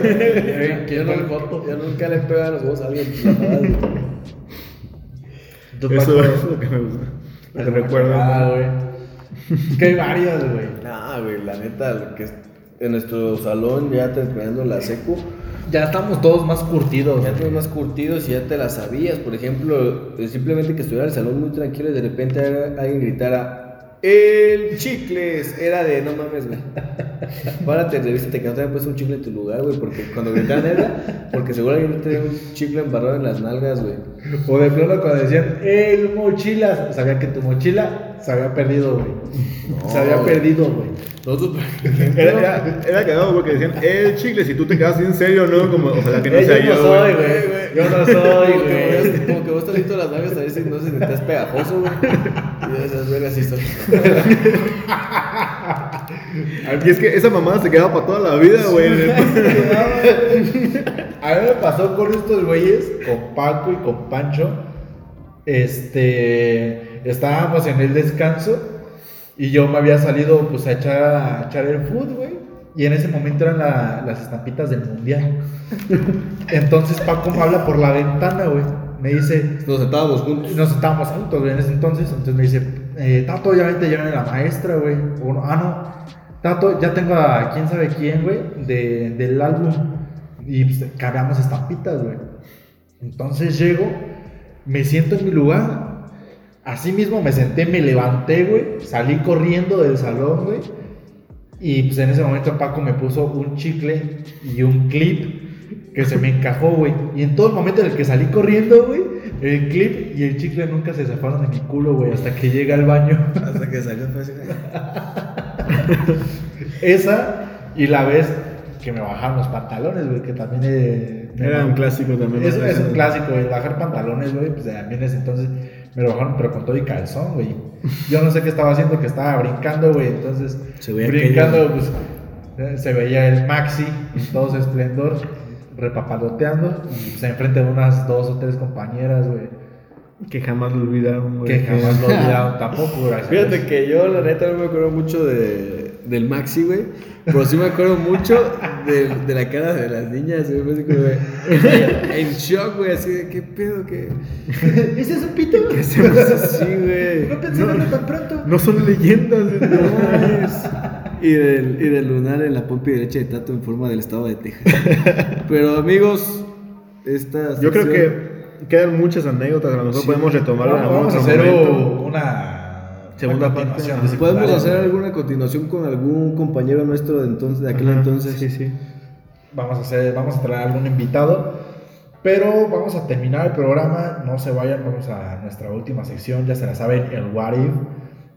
¿Quién Yo, no- no- yo nunca le pego a los huevos a alguien. Eso es lo que me gusta. Que alguna recuerdo. cagada, güey. Es que hay varias, güey. Nah, güey, la neta, lo que es- en nuestro salón ya terminando la secu, Ya estamos todos más curtidos. ya te más curtidos y ya te la sabías. Por ejemplo, eh, simplemente que estuviera el salón muy tranquilo y de repente alguien- alguien gritara. El chicles era de no mames, güey. Párate, revísate que no te habían puesto un chicle en tu lugar, güey. Porque cuando gritaban era, porque seguro alguien tenía un chicle embarrado en las nalgas, güey. O de plano cuando decían, ¡el mochilas! Sabía que tu mochila se había perdido, güey. No, se había perdido, güey. Nosotros, Era, era, era cagado porque decían, el chicle, si tú te quedas en serio, ¿no? Como, que Eh, sea yo no yo, soy, güey. güey. Yo no soy, que güey. como que vos te visto las nalgas a ver si no se te estás pegajoso, güey. Y esas vergas sí son. Y es que esa mamada se quedaba para toda la vida, güey. A mí me pasó con estos güeyes, con Paco y con Pancho. Este. Estábamos en el descanso y yo me había salido pues a echar, a echar el food, güey. Y en ese momento eran la- las estampitas del mundial. Entonces Paco me habla por la ventana, güey. Me dice, Nos sentábamos juntos. nos estábamos juntos, güey, en ese entonces. Entonces me dice, eh, Tato, ya viene la maestra, güey. Ah, no. Tato, ya tengo a quién sabe quién, güey, de, del álbum. Y pues, cambiamos estampitas, güey. Entonces llego, me siento en mi lugar. Así mismo me senté, me levanté, güey. Salí corriendo del salón, güey. Y pues en ese momento Paco me puso un chicle y un clip que se me encajó, güey. Y en todo el momento en el que salí corriendo, güey, el clip y el chicle nunca se zafaron de mi culo, güey, hasta que llega al baño. Hasta que salió fue así. Esa y la vez que me bajaron los pantalones, güey, que también eh, me- Era un clásico también. Es, ¿no? es un clásico, güey, bajar pantalones, güey, pues también ese entonces me lo bajaron, pero con todo y calzón, güey. Yo no sé qué estaba haciendo, que estaba brincando, güey, entonces Se veía brincando, aquello. pues eh, se veía el maxi en todo su esplendor, repapaloteando, y pues enfrente de unas dos o tres compañeras, güey, Que jamás lo olvidaron, güey. que jamás lo olvidaron tampoco, a Fíjate que yo, la neta, no me acuerdo mucho de, del Maxi, güey. Pero sí me acuerdo mucho de, de la cara de las niñas, güey. Así como en shock, güey. Así de, ¿qué pedo? ¿Qué, ¿Ese es un pito? qué hacemos así, güey? No pensé verlo tan pronto. No son leyendas, güey. No, es- Y del, y del lunar en la pompa derecha de Tato en forma del estado de Texas. Pero, amigos, esta Yo creo que quedan muchas anécdotas, a lo mejor Sí. podemos retomarlo en Vamos, algún vamos a otro hacer momento. una Segunda parte. Podemos hacer alguna continuación con algún compañero nuestro de entonces, de aquel Ajá, entonces. Sí, sí. Vamos a hacer, vamos a traer algún invitado, pero vamos a terminar el programa. No se vayan, vamos a nuestra última sección, ya se la saben, el What If.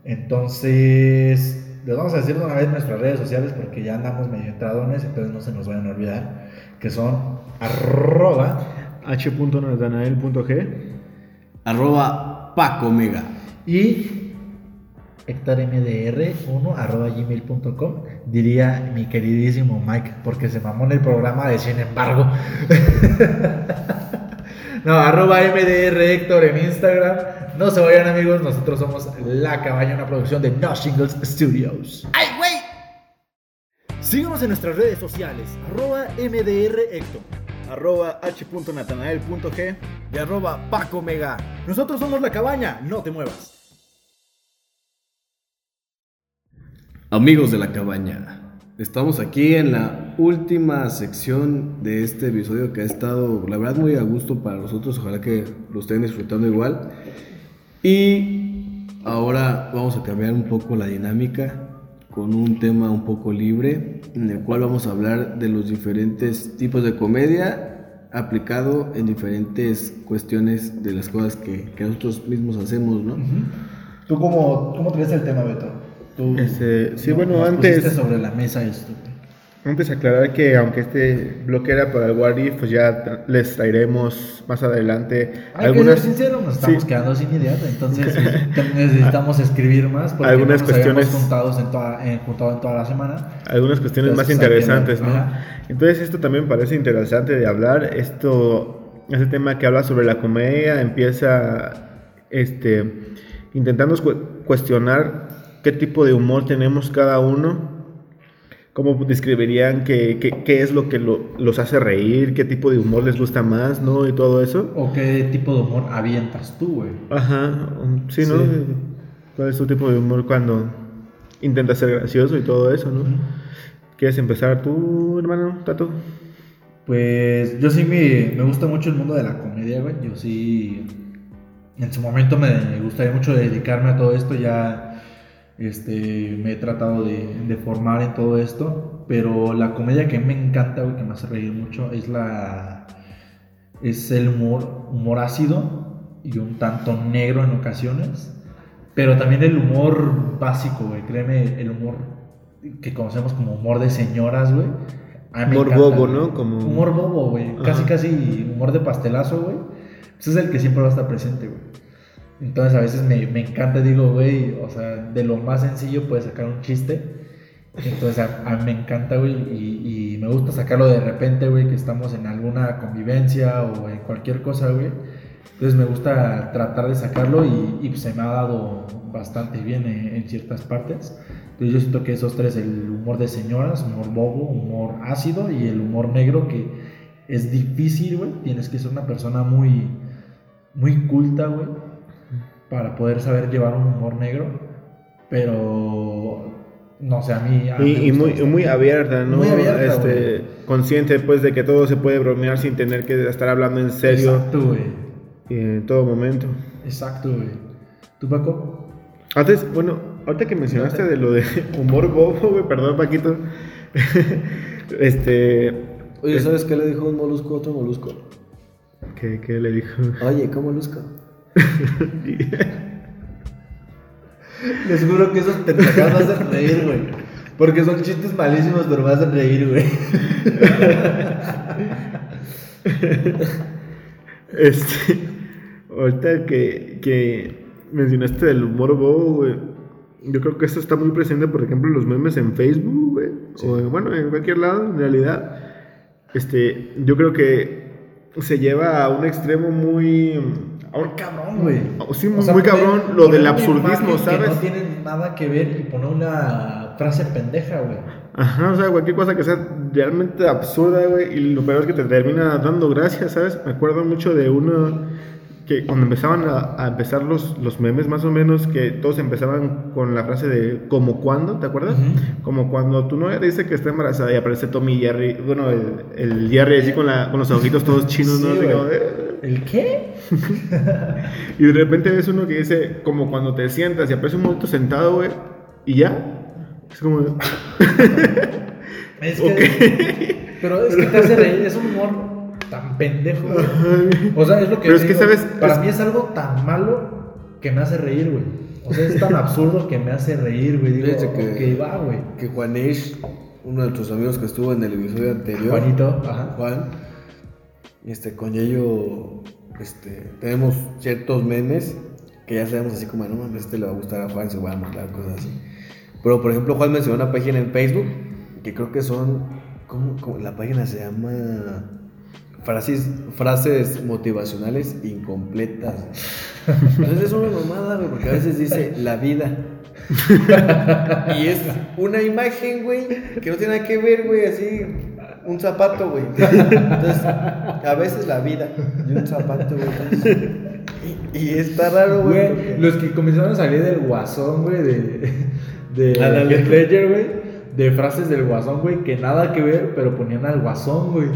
Entonces, les vamos a decir de una vez nuestras redes sociales porque ya andamos medio entradones, entonces no se nos vayan a olvidar, que son arroba h.natanael.g Arroba Paco Mega. y hectormdr1 arroba gmail.com diría mi queridísimo Mike porque se mamó en el programa de sin embargo no arroba mdr Héctor en Instagram no se vayan amigos nosotros somos La Cabaña una producción de No Shingles Studios ¡Ay, güey! Síguenos en nuestras redes sociales, arroba MDR Héctor arroba h.natanael.g y arroba Paco Mega. Nosotros somos La Cabaña, no te muevas. Amigos de la cabaña, estamos aquí en la última sección de este episodio que ha estado, la verdad, muy a gusto para nosotros. Ojalá que lo estén disfrutando igual. Y ahora vamos a cambiar un poco la dinámica con un tema un poco libre, en el cual vamos a hablar de los diferentes tipos de comedia aplicado en diferentes cuestiones de las cosas que, que nosotros mismos hacemos, ¿no? ¿Tú cómo, cómo traes el tema Beto? Tú Este, sí, no- bueno, antes- sobre la mesa esto güey. Antes aclarar que aunque este bloque era para el Wardy, pues ya les traeremos más adelante Hay algunas, que ser sincero, nos estamos sí. quedando sin ideas, entonces necesitamos escribir más porque Algunas no nos habíamos cuestiones- juntados en toda, juntado en toda la semana. algunas cuestiones más Entonces, interesantes, ¿no? ajá. Entonces esto también parece interesante de hablar. Esto, este tema que habla sobre la comedia empieza, este, intentando cu- cuestionar qué tipo de humor tenemos cada uno. ¿Cómo describirían qué, qué- qué es lo que lo- los hace reír? ¿Qué tipo de humor les gusta más? ¿No? Y todo eso. ¿O qué tipo de humor avientas tú, güey? Ajá, um, sí, ¿no? Sí. ¿Cuál es tu tipo de humor cuando intentas ser gracioso y todo eso, no? ¿Quieres empezar tú, hermano, Tato? Pues yo sí me, me gusta mucho el mundo de la comedia, güey. Yo sí, en su momento me gustaría mucho dedicarme a todo esto. Ya este, me he tratado de, de formar en todo esto. Pero la comedia que me encanta, güey, que me hace reír mucho, es la es el humor, humor ácido y un tanto negro en ocasiones. Pero también el humor básico, güey. Créeme, el humor que conocemos como humor de señoras, güey. Humor encanta, bobo, güey. ¿no? Como- Humor bobo, güey. Casi, Ajá. casi humor de pastelazo, güey. Pues es el que siempre va a estar presente, güey. Entonces a veces me, me encanta, digo, güey, o sea, de lo más sencillo puedes sacar un chiste. Entonces a, a mí me encanta, güey, y, y me gusta sacarlo de repente, güey, que estamos en alguna convivencia o en cualquier cosa, güey. Entonces me gusta tratar de sacarlo y, y, se me ha dado bastante bien en, en ciertas partes. Entonces yo siento que esos tres, el humor de señoras, humor bobo, humor ácido y el humor negro, que es difícil, güey. Tienes que ser una persona muy, muy culta, güey, para poder saber llevar un humor negro. Pero, no sé, a mí... a mí Y, y muy, muy abierta, ¿no? Muy abierta, este, consciente, pues, de que todo se puede bromear sin tener que estar hablando en serio Exacto, güey. y en todo momento. Exacto, güey. ¿Tú, Paco? Antes, bueno, ahorita que mencionaste de lo de humor bobo, güey, perdón, Paquito. este, Oye, ¿sabes qué le dijo un molusco a otro molusco? ¿Qué, qué le dijo? Oye, ¿cómo molusco? Les juro que esos pendejadas me hacen reír, güey. Porque son chistes malísimos, pero me hacen reír, güey. Este, ahorita que, que mencionaste el humor bobo, güey. Yo creo que esto está muy presente, por ejemplo, en los memes en Facebook, güey. O en- bueno, en cualquier lado, en realidad. Este, yo creo que se lleva a un extremo muy. A un- Cabrón, güey. Sí, muy- muy cabrón, lo del absurdismo, ¿sabes? Que no tiene nada que ver y poner una frase pendeja, güey. Ajá, o sea, cualquier cosa que sea realmente absurda, güey. Y lo peor es que te termina dando gracias, ¿sabes? Me acuerdo mucho de uno que cuando empezaban a, a empezar los, los memes, más o menos, que todos empezaban con la frase de como cuando, ¿te acuerdas? Ujú. Como cuando tu novia dice que está embarazada y aparece Tommy y Jerry, bueno, el, el Jerry así con, la, con los ojitos todos chinos, ¿no? Sí, Así como, "Eh". ¿El qué? Y de repente ves uno que dice como cuando te sientas y aparece un momento sentado, güey, y ya. Es como, Es que. Pero es que te hace reír, es un humor tan pendejo, güey. O sea, es lo que Pero es que, digo, ¿sabes? Para Es- mí es algo tan malo que me hace reír, güey. O sea, es tan absurdo que me hace reír, güey. Digo, Fíjate que- ok, va, güey. Que Juanish, uno de nuestros amigos que estuvo en el episodio anterior. Juanito, ajá. Juan. Este, con ello, este, tenemos ciertos memes que ya sabemos así como, no mames, este le va a gustar a Juan, se va a mandar cosas así. Pero, por ejemplo, Juan mencionó una página en Facebook que creo que son, ¿cómo? La página se llama frases, frases motivacionales incompletas. Entonces es una mamada, güey, porque a veces dice la vida. y es una imagen, güey, que no tiene nada que ver, güey, así, un zapato, güey. Entonces, a veces la vida y un zapato, güey. entonces, y, y está raro, güey. Güey, porque- los que comenzaron a salir del guasón, güey, de, de Ándale. Heath Ledger, güey, de frases del guasón, güey, que nada que ver, pero ponían al guasón, güey.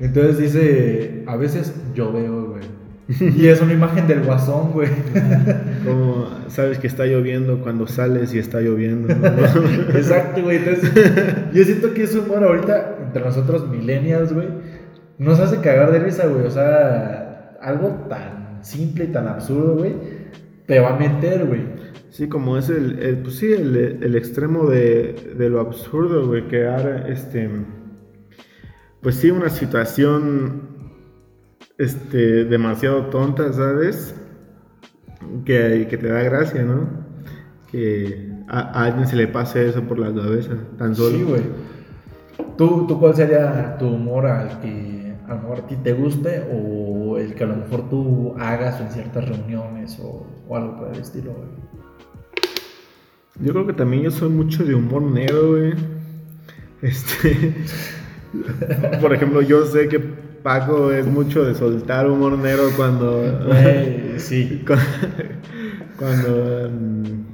Entonces dice, a veces yo veo, güey. Y es una imagen del guasón, güey. Como sabes que está lloviendo cuando sales y está lloviendo. ¿no? Exacto, güey. Entonces, yo siento que ese humor ahorita, entre nosotros millennials, güey, nos hace cagar de risa, güey. O sea, algo tan simple y tan absurdo, güey, te va a meter, güey. Sí, como es el, el- pues sí, el, el extremo de, de lo absurdo, güey, crear este, pues sí, una situación, este, demasiado tonta, ¿sabes? Que, que te da gracia, ¿no? Que a, a alguien se le pase eso por la cabeza, tan solo. Sí, güey. ¿Tú, ¿Tú cuál sería tu humor al que a lo mejor a ti te guste o el que a lo mejor tú hagas en ciertas reuniones o, o algo por el estilo, güey? Yo creo que también yo soy mucho de humor negro, güey. Este. Por ejemplo, yo sé que Paco es mucho de soltar humor negro cuando. Sí. cu- cuando,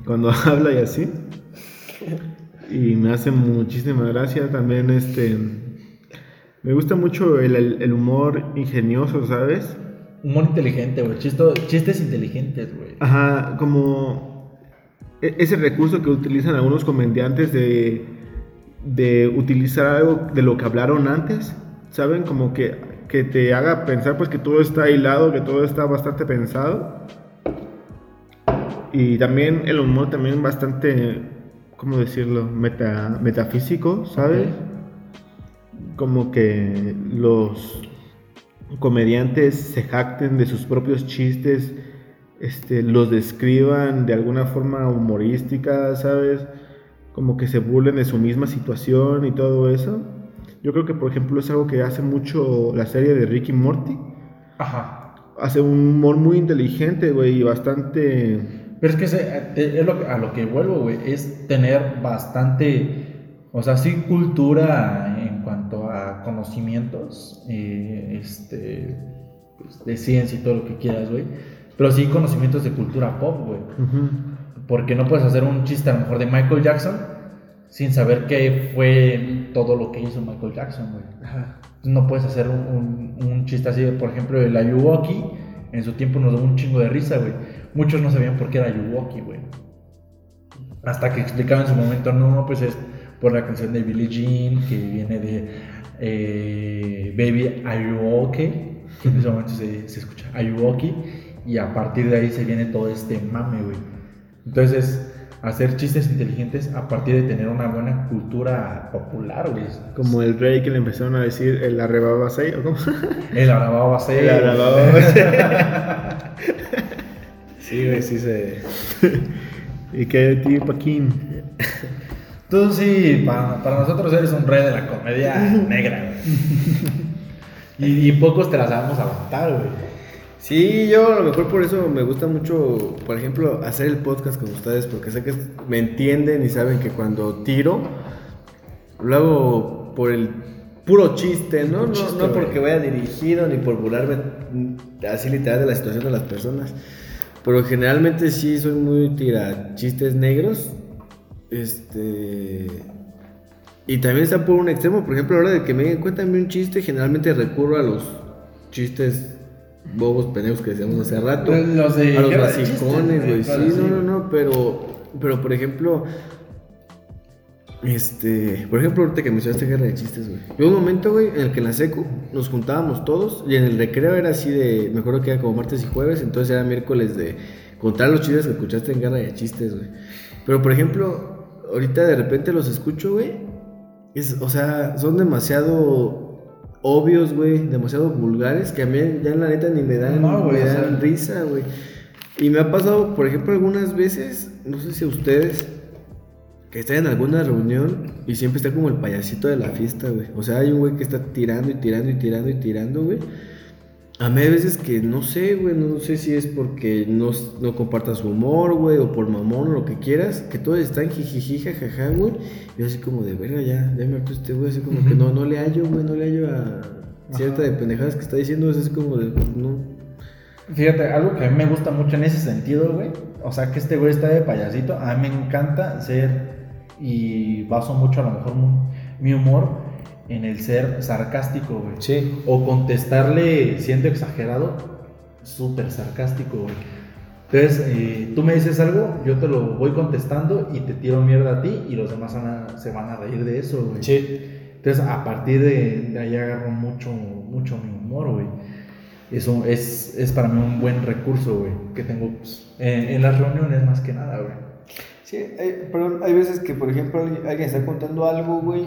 cuando habla y así. Y me hace muchísima gracia también este. Me gusta mucho el, el- el humor ingenioso, ¿sabes? Humor inteligente, güey. Chistes inteligentes, güey. Ajá, como e- ese recurso que utilizan algunos comediantes de, de utilizar algo de lo que hablaron antes, ¿saben? Como que, que te haga pensar pues que todo está hilado, que todo está bastante pensado. Y también el humor también bastante, ¿cómo decirlo? Meta, metafísico, ¿sabes? Como que los comediantes se jacten de sus propios chistes, este, los describan de alguna forma humorística, ¿sabes? Como que se burlen de su misma situación y todo eso. Yo creo que, por ejemplo, es algo que hace mucho la serie de Ricky Morty. Ajá. Hace un humor muy inteligente, güey, y bastante... Pero es que se- eh, es lo a lo que vuelvo, güey, es tener bastante, o sea, sí cultura en cuanto a conocimientos, eh, este, pues, de ciencia y todo lo que quieras, güey, pero sí conocimientos de cultura pop, güey, porque no puedes hacer un chiste a lo mejor de Michael Jackson sin saber qué fue todo lo que hizo Michael Jackson, güey. No puedes hacer un, un- un chiste así, por ejemplo, el Ayuwoki, en su tiempo nos dio un chingo de risa, güey. Muchos no sabían por qué era Ayuwoki, güey. Hasta que explicaba en su momento, no, pues es por la canción de Billie Jean, que viene de eh, Baby Are You Okay, que en ese momento se, se escucha Are You Okay, y a partir de ahí se viene todo este mame, güey. Entonces, hacer chistes inteligentes a partir de tener una buena cultura popular, güey. Como el rey que le empezaron a decir el arrebaba seis, ¿o cómo? El arabao El arrebaba Sí, güey, sí se. ¿Y qué de ti, Paquín? Tú sí, para, para nosotros eres un rey de la comedia negra, güey. Y, y pocos te la sabemos aguantar, güey. Sí, yo a lo mejor por eso me gusta mucho, por ejemplo, hacer el podcast con ustedes, porque sé que me entienden y saben que cuando tiro, lo hago por el puro chiste, ¿no? No, chiste, no güey. porque vaya dirigido ni por burlarme así literal de la situación de las personas. Pero generalmente sí soy muy tira chistes negros. Este. Y también está por un extremo. Por ejemplo, a la hora de que me cuéntame un chiste, generalmente recurro a los chistes bobos pendejos que decíamos hace rato. Los de a los basicones, güey. Sí, no, no, no, pero. Pero por ejemplo. Este, por ejemplo, ahorita que mencionaste guerra de chistes, güey. Hubo un momento, güey, en el que en la secu nos juntábamos todos y en el recreo era así de, me acuerdo que era como martes y jueves, entonces era miércoles de contar los chistes que escuchaste en guerra de chistes, güey. Pero por ejemplo, ahorita de repente los escucho, güey. Es, o sea, son demasiado obvios, güey, demasiado vulgares que a mí ya en la neta ni me dan, No, me o sea- dan risa, güey. Y me ha pasado, por ejemplo, algunas veces, no sé si a ustedes, que están en alguna reunión y siempre está como el payasito de la fiesta, güey. O sea, hay un güey que está tirando y tirando y tirando y tirando, güey. A mí hay veces que no sé, güey, no sé si es porque no, no comparta su humor, güey, o por mamón o lo que quieras, que todos están jijiji, jajaja, güey. Yo así como de, verga, ya, ya me este güey, así como que no, no le hallo, güey, no le hallo a cierta de pendejadas que está diciendo, es así como de, pues, no. Fíjate, algo que a mí me gusta mucho en ese sentido, güey. O sea, que este güey está de payasito. A mí me encanta ser y baso mucho a lo mejor mi humor en el ser sarcástico, güey. Sí. O contestarle siendo exagerado, súper sarcástico, güey. Entonces, eh, tú me dices algo, yo te lo voy contestando y te tiro mierda a ti y los demás van a- se van a reír de eso, güey. Sí. Entonces, a partir de, de ahí agarro mucho, mucho mi humor, güey. Eso es, es para mí un buen recurso, güey, que tengo pues, en, en las reuniones más que nada, güey. Sí, hay, perdón, hay veces que, por ejemplo, alguien alguien está contando algo, güey,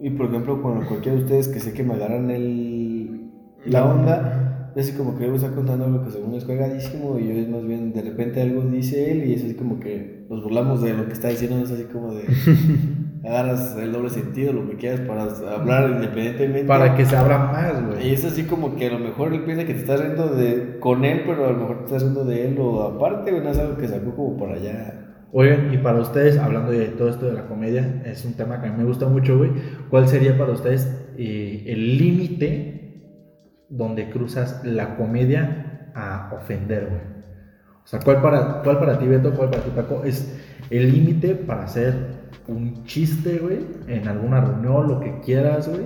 y por ejemplo, con cualquiera de ustedes que sé que me agarran el, la onda, yo así como que él está contando algo que según es cagadísimo, y yo es más bien, de repente algo dice él, y es así como que nos burlamos de lo que está diciendo, es así como de, agarras el doble sentido, lo que quieras para hablar independientemente. Para que se abra más, Y güey. es así como que a lo mejor él piensa que te estás riendo de, con él, pero a lo mejor te estás riendo de él o aparte, güey, no es algo que sacó como para allá. Oigan, y para ustedes, hablando de todo esto de la comedia, es un tema que a mí me gusta mucho, güey. ¿Cuál sería para ustedes eh, el límite donde cruzas la comedia a ofender, güey? O sea, ¿cuál para, ¿cuál para ti, Beto, cuál para ti, Paco, es el límite para hacer un chiste, güey, en alguna reunión, lo que quieras, güey?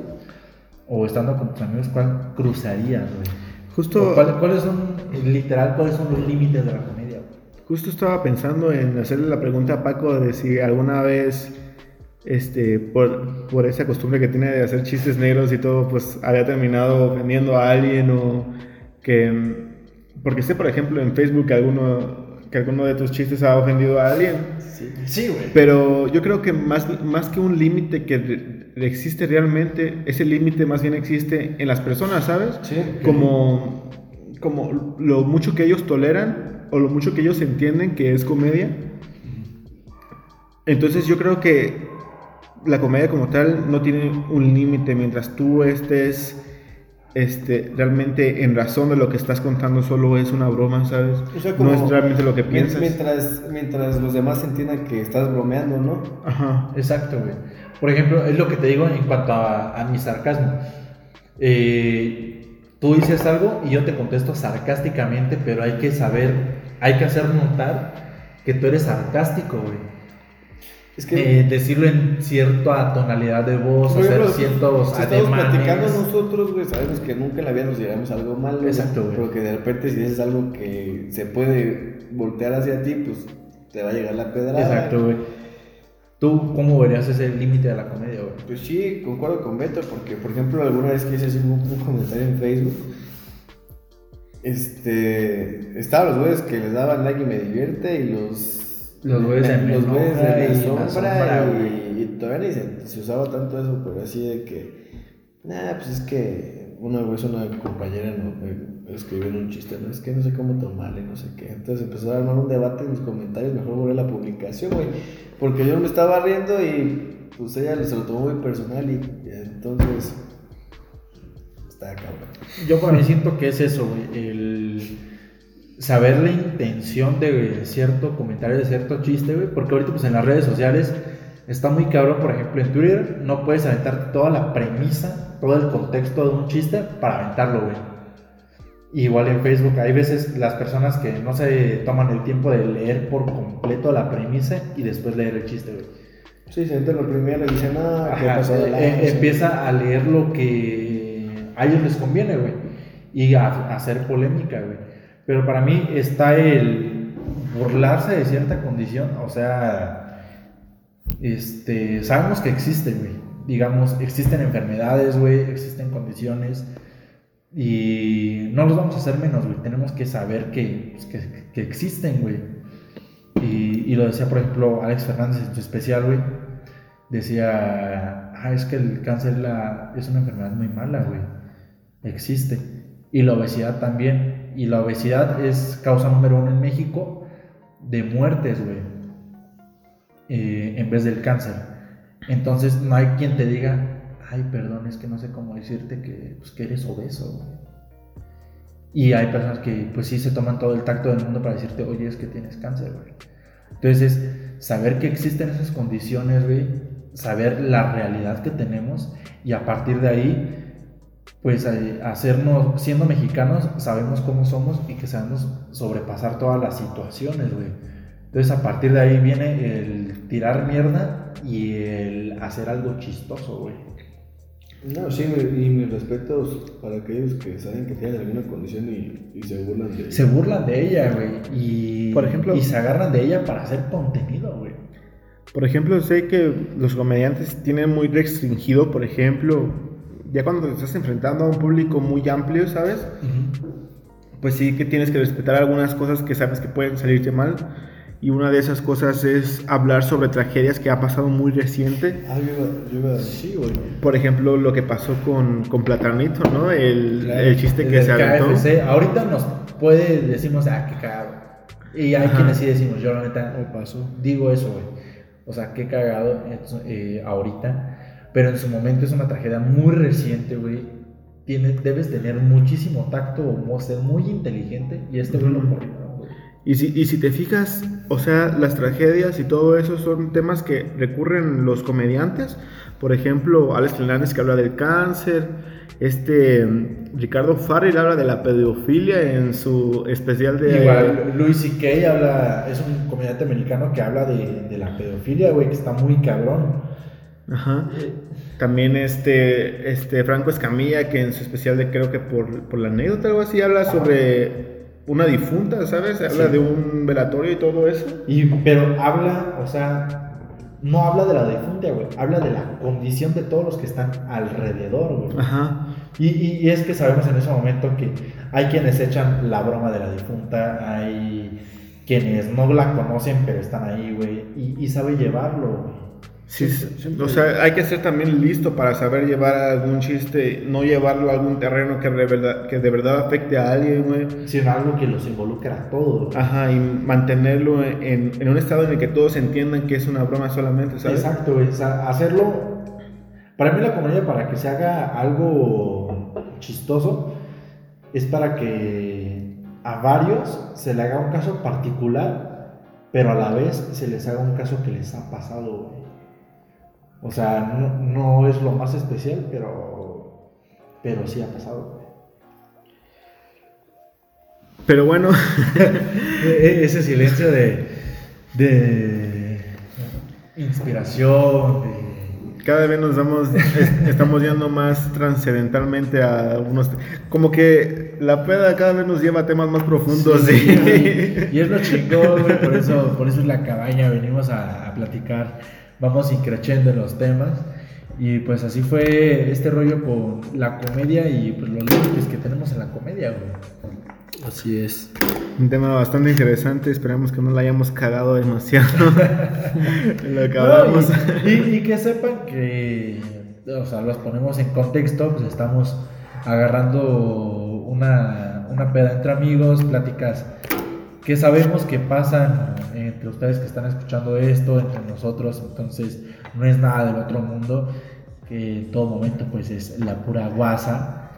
O estando con tus amigos, ¿cuál cruzarías, güey? Justo, O cuál- ¿Cuáles son, literal, cuáles son los límites de la comedia? Justo estaba pensando en hacerle la pregunta a Paco de si alguna vez, este, por, por esa costumbre que tiene de hacer chistes negros y todo, pues había terminado ofendiendo a alguien o que... Porque sé, por ejemplo, en Facebook que alguno, que alguno de tus chistes ha ofendido a alguien. Sí, güey. Pero yo creo que más, más que un límite que re- existe realmente, ese límite más bien existe en las personas, ¿sabes? Sí. Como, como lo mucho que ellos toleran o lo mucho que ellos entienden que es comedia. Entonces yo creo que la comedia como tal no tiene un límite mientras tú estés este, realmente en razón de lo que estás contando, solo es una broma, ¿sabes? O sea, no es realmente lo que piensas. Mientras, mientras los demás entiendan que estás bromeando, ¿no? Ajá. Exacto, güey. Por ejemplo, es lo que te digo en cuanto a, a mi sarcasmo. Eh, tú dices algo y yo te contesto sarcásticamente, pero hay que saber, hay que hacer notar que tú eres sarcástico, güey. Es que, Eh, decirlo en cierta tonalidad de voz, por hacer ciertos si estamos platicando ademanes. nosotros, güey, sabemos que nunca en la vida nos diremos algo malo. güey, Exacto, güey. Pero que de repente si dices algo que se puede voltear hacia ti, pues te va a llegar la pedrada. Exacto, güey. ¿Tú cómo verías ese límite de la comedia, güey? Pues sí, concuerdo con Beto, porque por ejemplo alguna vez que hice un, un comentario en Facebook, este, estaban los güeyes que les daban like y me divierte y los... Los güeyes de me los güeyes la sombra, sombra, y, y todavía ni se, se usaba tanto eso, pero así de que, nah, pues es que una vez una compañera no, me escribió en un chiste, no, es que no sé cómo tomarle, no sé qué, entonces empezó a armar un debate en los comentarios, mejor borré la publicación, güey, porque yo me estaba riendo y pues ella se lo tomó muy personal y, y entonces está cabrón. Yo para mí siento que es eso, güey. El saber la intención de cierto comentario, de cierto chiste, güey. Porque ahorita, pues en las redes sociales está muy cabrón. Por ejemplo, en Twitter no puedes aventar toda la premisa, todo el contexto de un chiste para aventarlo, güey. Igual en Facebook, hay veces las personas que no se toman el tiempo de leer por completo la premisa y después leer el chiste, güey. Sí, se lo primero y dicen, ah, ¿qué Ajá, pasó de eh, lanza?" eh, empieza a leer lo que a ellos les conviene, güey. Y a, hacer polémica, güey. Pero para mí está el burlarse de cierta condición, o sea, este, sabemos que existe, güey. Digamos, existen enfermedades, güey, existen condiciones. Y no los vamos a hacer menos, güey. Tenemos que saber que, pues, que, existen, güey. Y, y lo decía, por ejemplo, Alex Fernández en su especial, güey. Decía, ah, es que el cáncer la, es una enfermedad muy mala, güey. Existe. Y la obesidad también. Y la obesidad es causa número uno en México de muertes, güey. eh, en vez del cáncer. Entonces no hay quien te diga, ay, perdón, es que no sé cómo decirte que, pues, que eres obeso. Y hay personas que pues sí se toman todo el tacto del mundo para decirte, oye, es que tienes cáncer, güey. Entonces, saber que existen esas condiciones, güey, saber la realidad que tenemos y a partir de ahí, pues eh, hacernos, siendo mexicanos, sabemos cómo somos y que sabemos sobrepasar todas las situaciones, güey. Entonces, a partir de ahí viene el tirar mierda y el hacer algo chistoso, güey. No, sí, mi- y mis respetos para aquellos que saben que tienen alguna condición y, y se burlan de Se burlan de ella, güey. Y, Por ejemplo- y se agarran de ella para hacer contenido, güey. Por ejemplo, sé que los comediantes tienen muy restringido, por ejemplo, ya cuando te estás enfrentando a un público muy amplio, ¿sabes? Pues sí que tienes que respetar algunas cosas que sabes que pueden salirte mal. Y una de esas cosas es hablar sobre tragedias que ha pasado muy reciente. Ah, yo iba, a decir, güey. Por ejemplo, lo que pasó con, con Platanito, ¿no? El, Claro, el chiste que se aventó. KFC. Ahorita nos puede decimos, ah, qué cagado. Y hay Ajá. quienes sí decimos, yo la neta pasó. digo eso, güey. O sea, qué cagado eh, ahorita. Pero en su momento es una tragedia muy reciente, güey. Tiene, debes tener muchísimo tacto o ser muy inteligente. Y este güey lo güey. Y si, y si te fijas, o sea, las tragedias y todo eso son temas que recurren los comediantes. Por ejemplo, Alex Fernández que habla del cáncer. Este Ricardo Farrell habla de la pedofilia en su especial de... Igual, Louis C.K. habla, es un comediante americano que habla de, de la pedofilia, güey, que está muy cabrón. Ajá. También este, este Franco Escamilla que en su especial de creo que por, por la anécdota o algo así habla sobre una difunta, ¿sabes? Habla Sí. de un velatorio y todo eso. Y, pero habla, o sea, no habla de la difunta, güey, habla de la condición de todos los que están alrededor, güey. Ajá. Y, y- y es que sabemos en ese momento que hay quienes echan la broma de la difunta, hay quienes no la conocen pero están ahí, güey, y, y sabe llevarlo, güey. Sí, o sea, hay que ser también listo para saber llevar algún chiste, no llevarlo a algún terreno que de verdad, que de verdad afecte a alguien, güey. Sino algo que los involucra a todos. Ajá, y mantenerlo en, en un estado en el que todos entiendan que es una broma solamente, ¿sabes? Exacto, güey. O sea, hacerlo. Para mí, la comedia, para que se haga algo chistoso, es para que a varios se le haga un caso particular, pero a la vez se les haga un caso que les ha pasado, güey. O sea, no, no es lo más especial, pero. Pero sí ha pasado. Pero bueno, E- Ese silencio de. de. inspiración, de. cada vez nos damos, es- estamos yendo más trascendentalmente a unos, como que la peda cada vez nos lleva a temas más profundos. Sí, sí. Y es lo chingón, güey, por eso, por eso es la cabaña, venimos a, a platicar vamos increciendo en los temas. Y pues así fue este rollo con la comedia y pues los límites que tenemos en la comedia, güey. Así es. Un tema bastante interesante, esperamos que no la hayamos cagado demasiado. lo No, acabamos. y, y- y que sepan que, o sea, los ponemos en contexto, pues estamos agarrando una, una peda entre amigos, pláticas que sabemos que pasan entre ustedes que están escuchando esto, entre nosotros, entonces no es nada del otro mundo, que en todo momento pues es la pura guasa,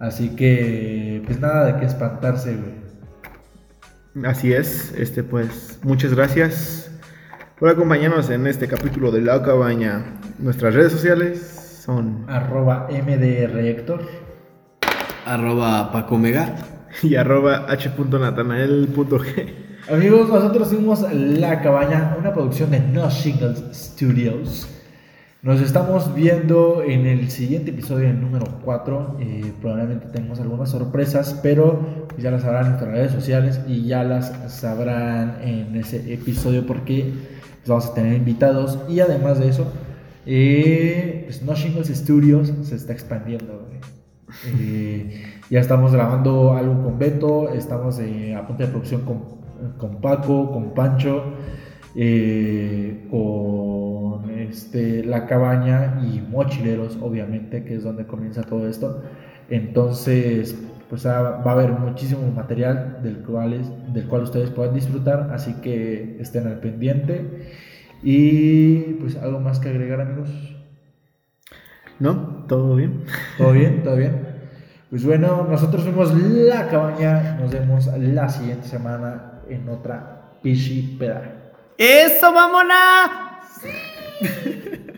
así que pues nada de qué espantarse, güey. Así es, este pues muchas gracias por acompañarnos en este capítulo de La Cabaña. Nuestras redes sociales son Arroba MDR Héctor. Arroba Paco Mega. y arroba h.natanael.g. Amigos, nosotros fuimos La Cabaña, una producción de No Shingles Studios. Nos estamos viendo en el siguiente episodio, número 4. Eh, probablemente tenemos algunas sorpresas, pero pues ya las sabrán en nuestras redes sociales y ya las sabrán en ese episodio porque pues, vamos a tener invitados. Y además de eso, eh, pues No Shingles Studios se está expandiendo. Ya estamos grabando algo con Beto, estamos eh, a punto de producción con, con Paco, con Pancho, eh, con este, La Cabaña y Mochileros, obviamente, que es donde comienza todo esto. Entonces, pues ah, va a haber muchísimo material del cual, es- del cual ustedes puedan disfrutar, así que estén al pendiente. Y pues algo más que agregar, amigos. ¿No? ¿Todo bien? ¿Todo bien? ¿Todo bien? Pues bueno, nosotros fuimos La Cabaña. Nos vemos la siguiente semana en otra Pichi Peda. ¡Eso, mamona!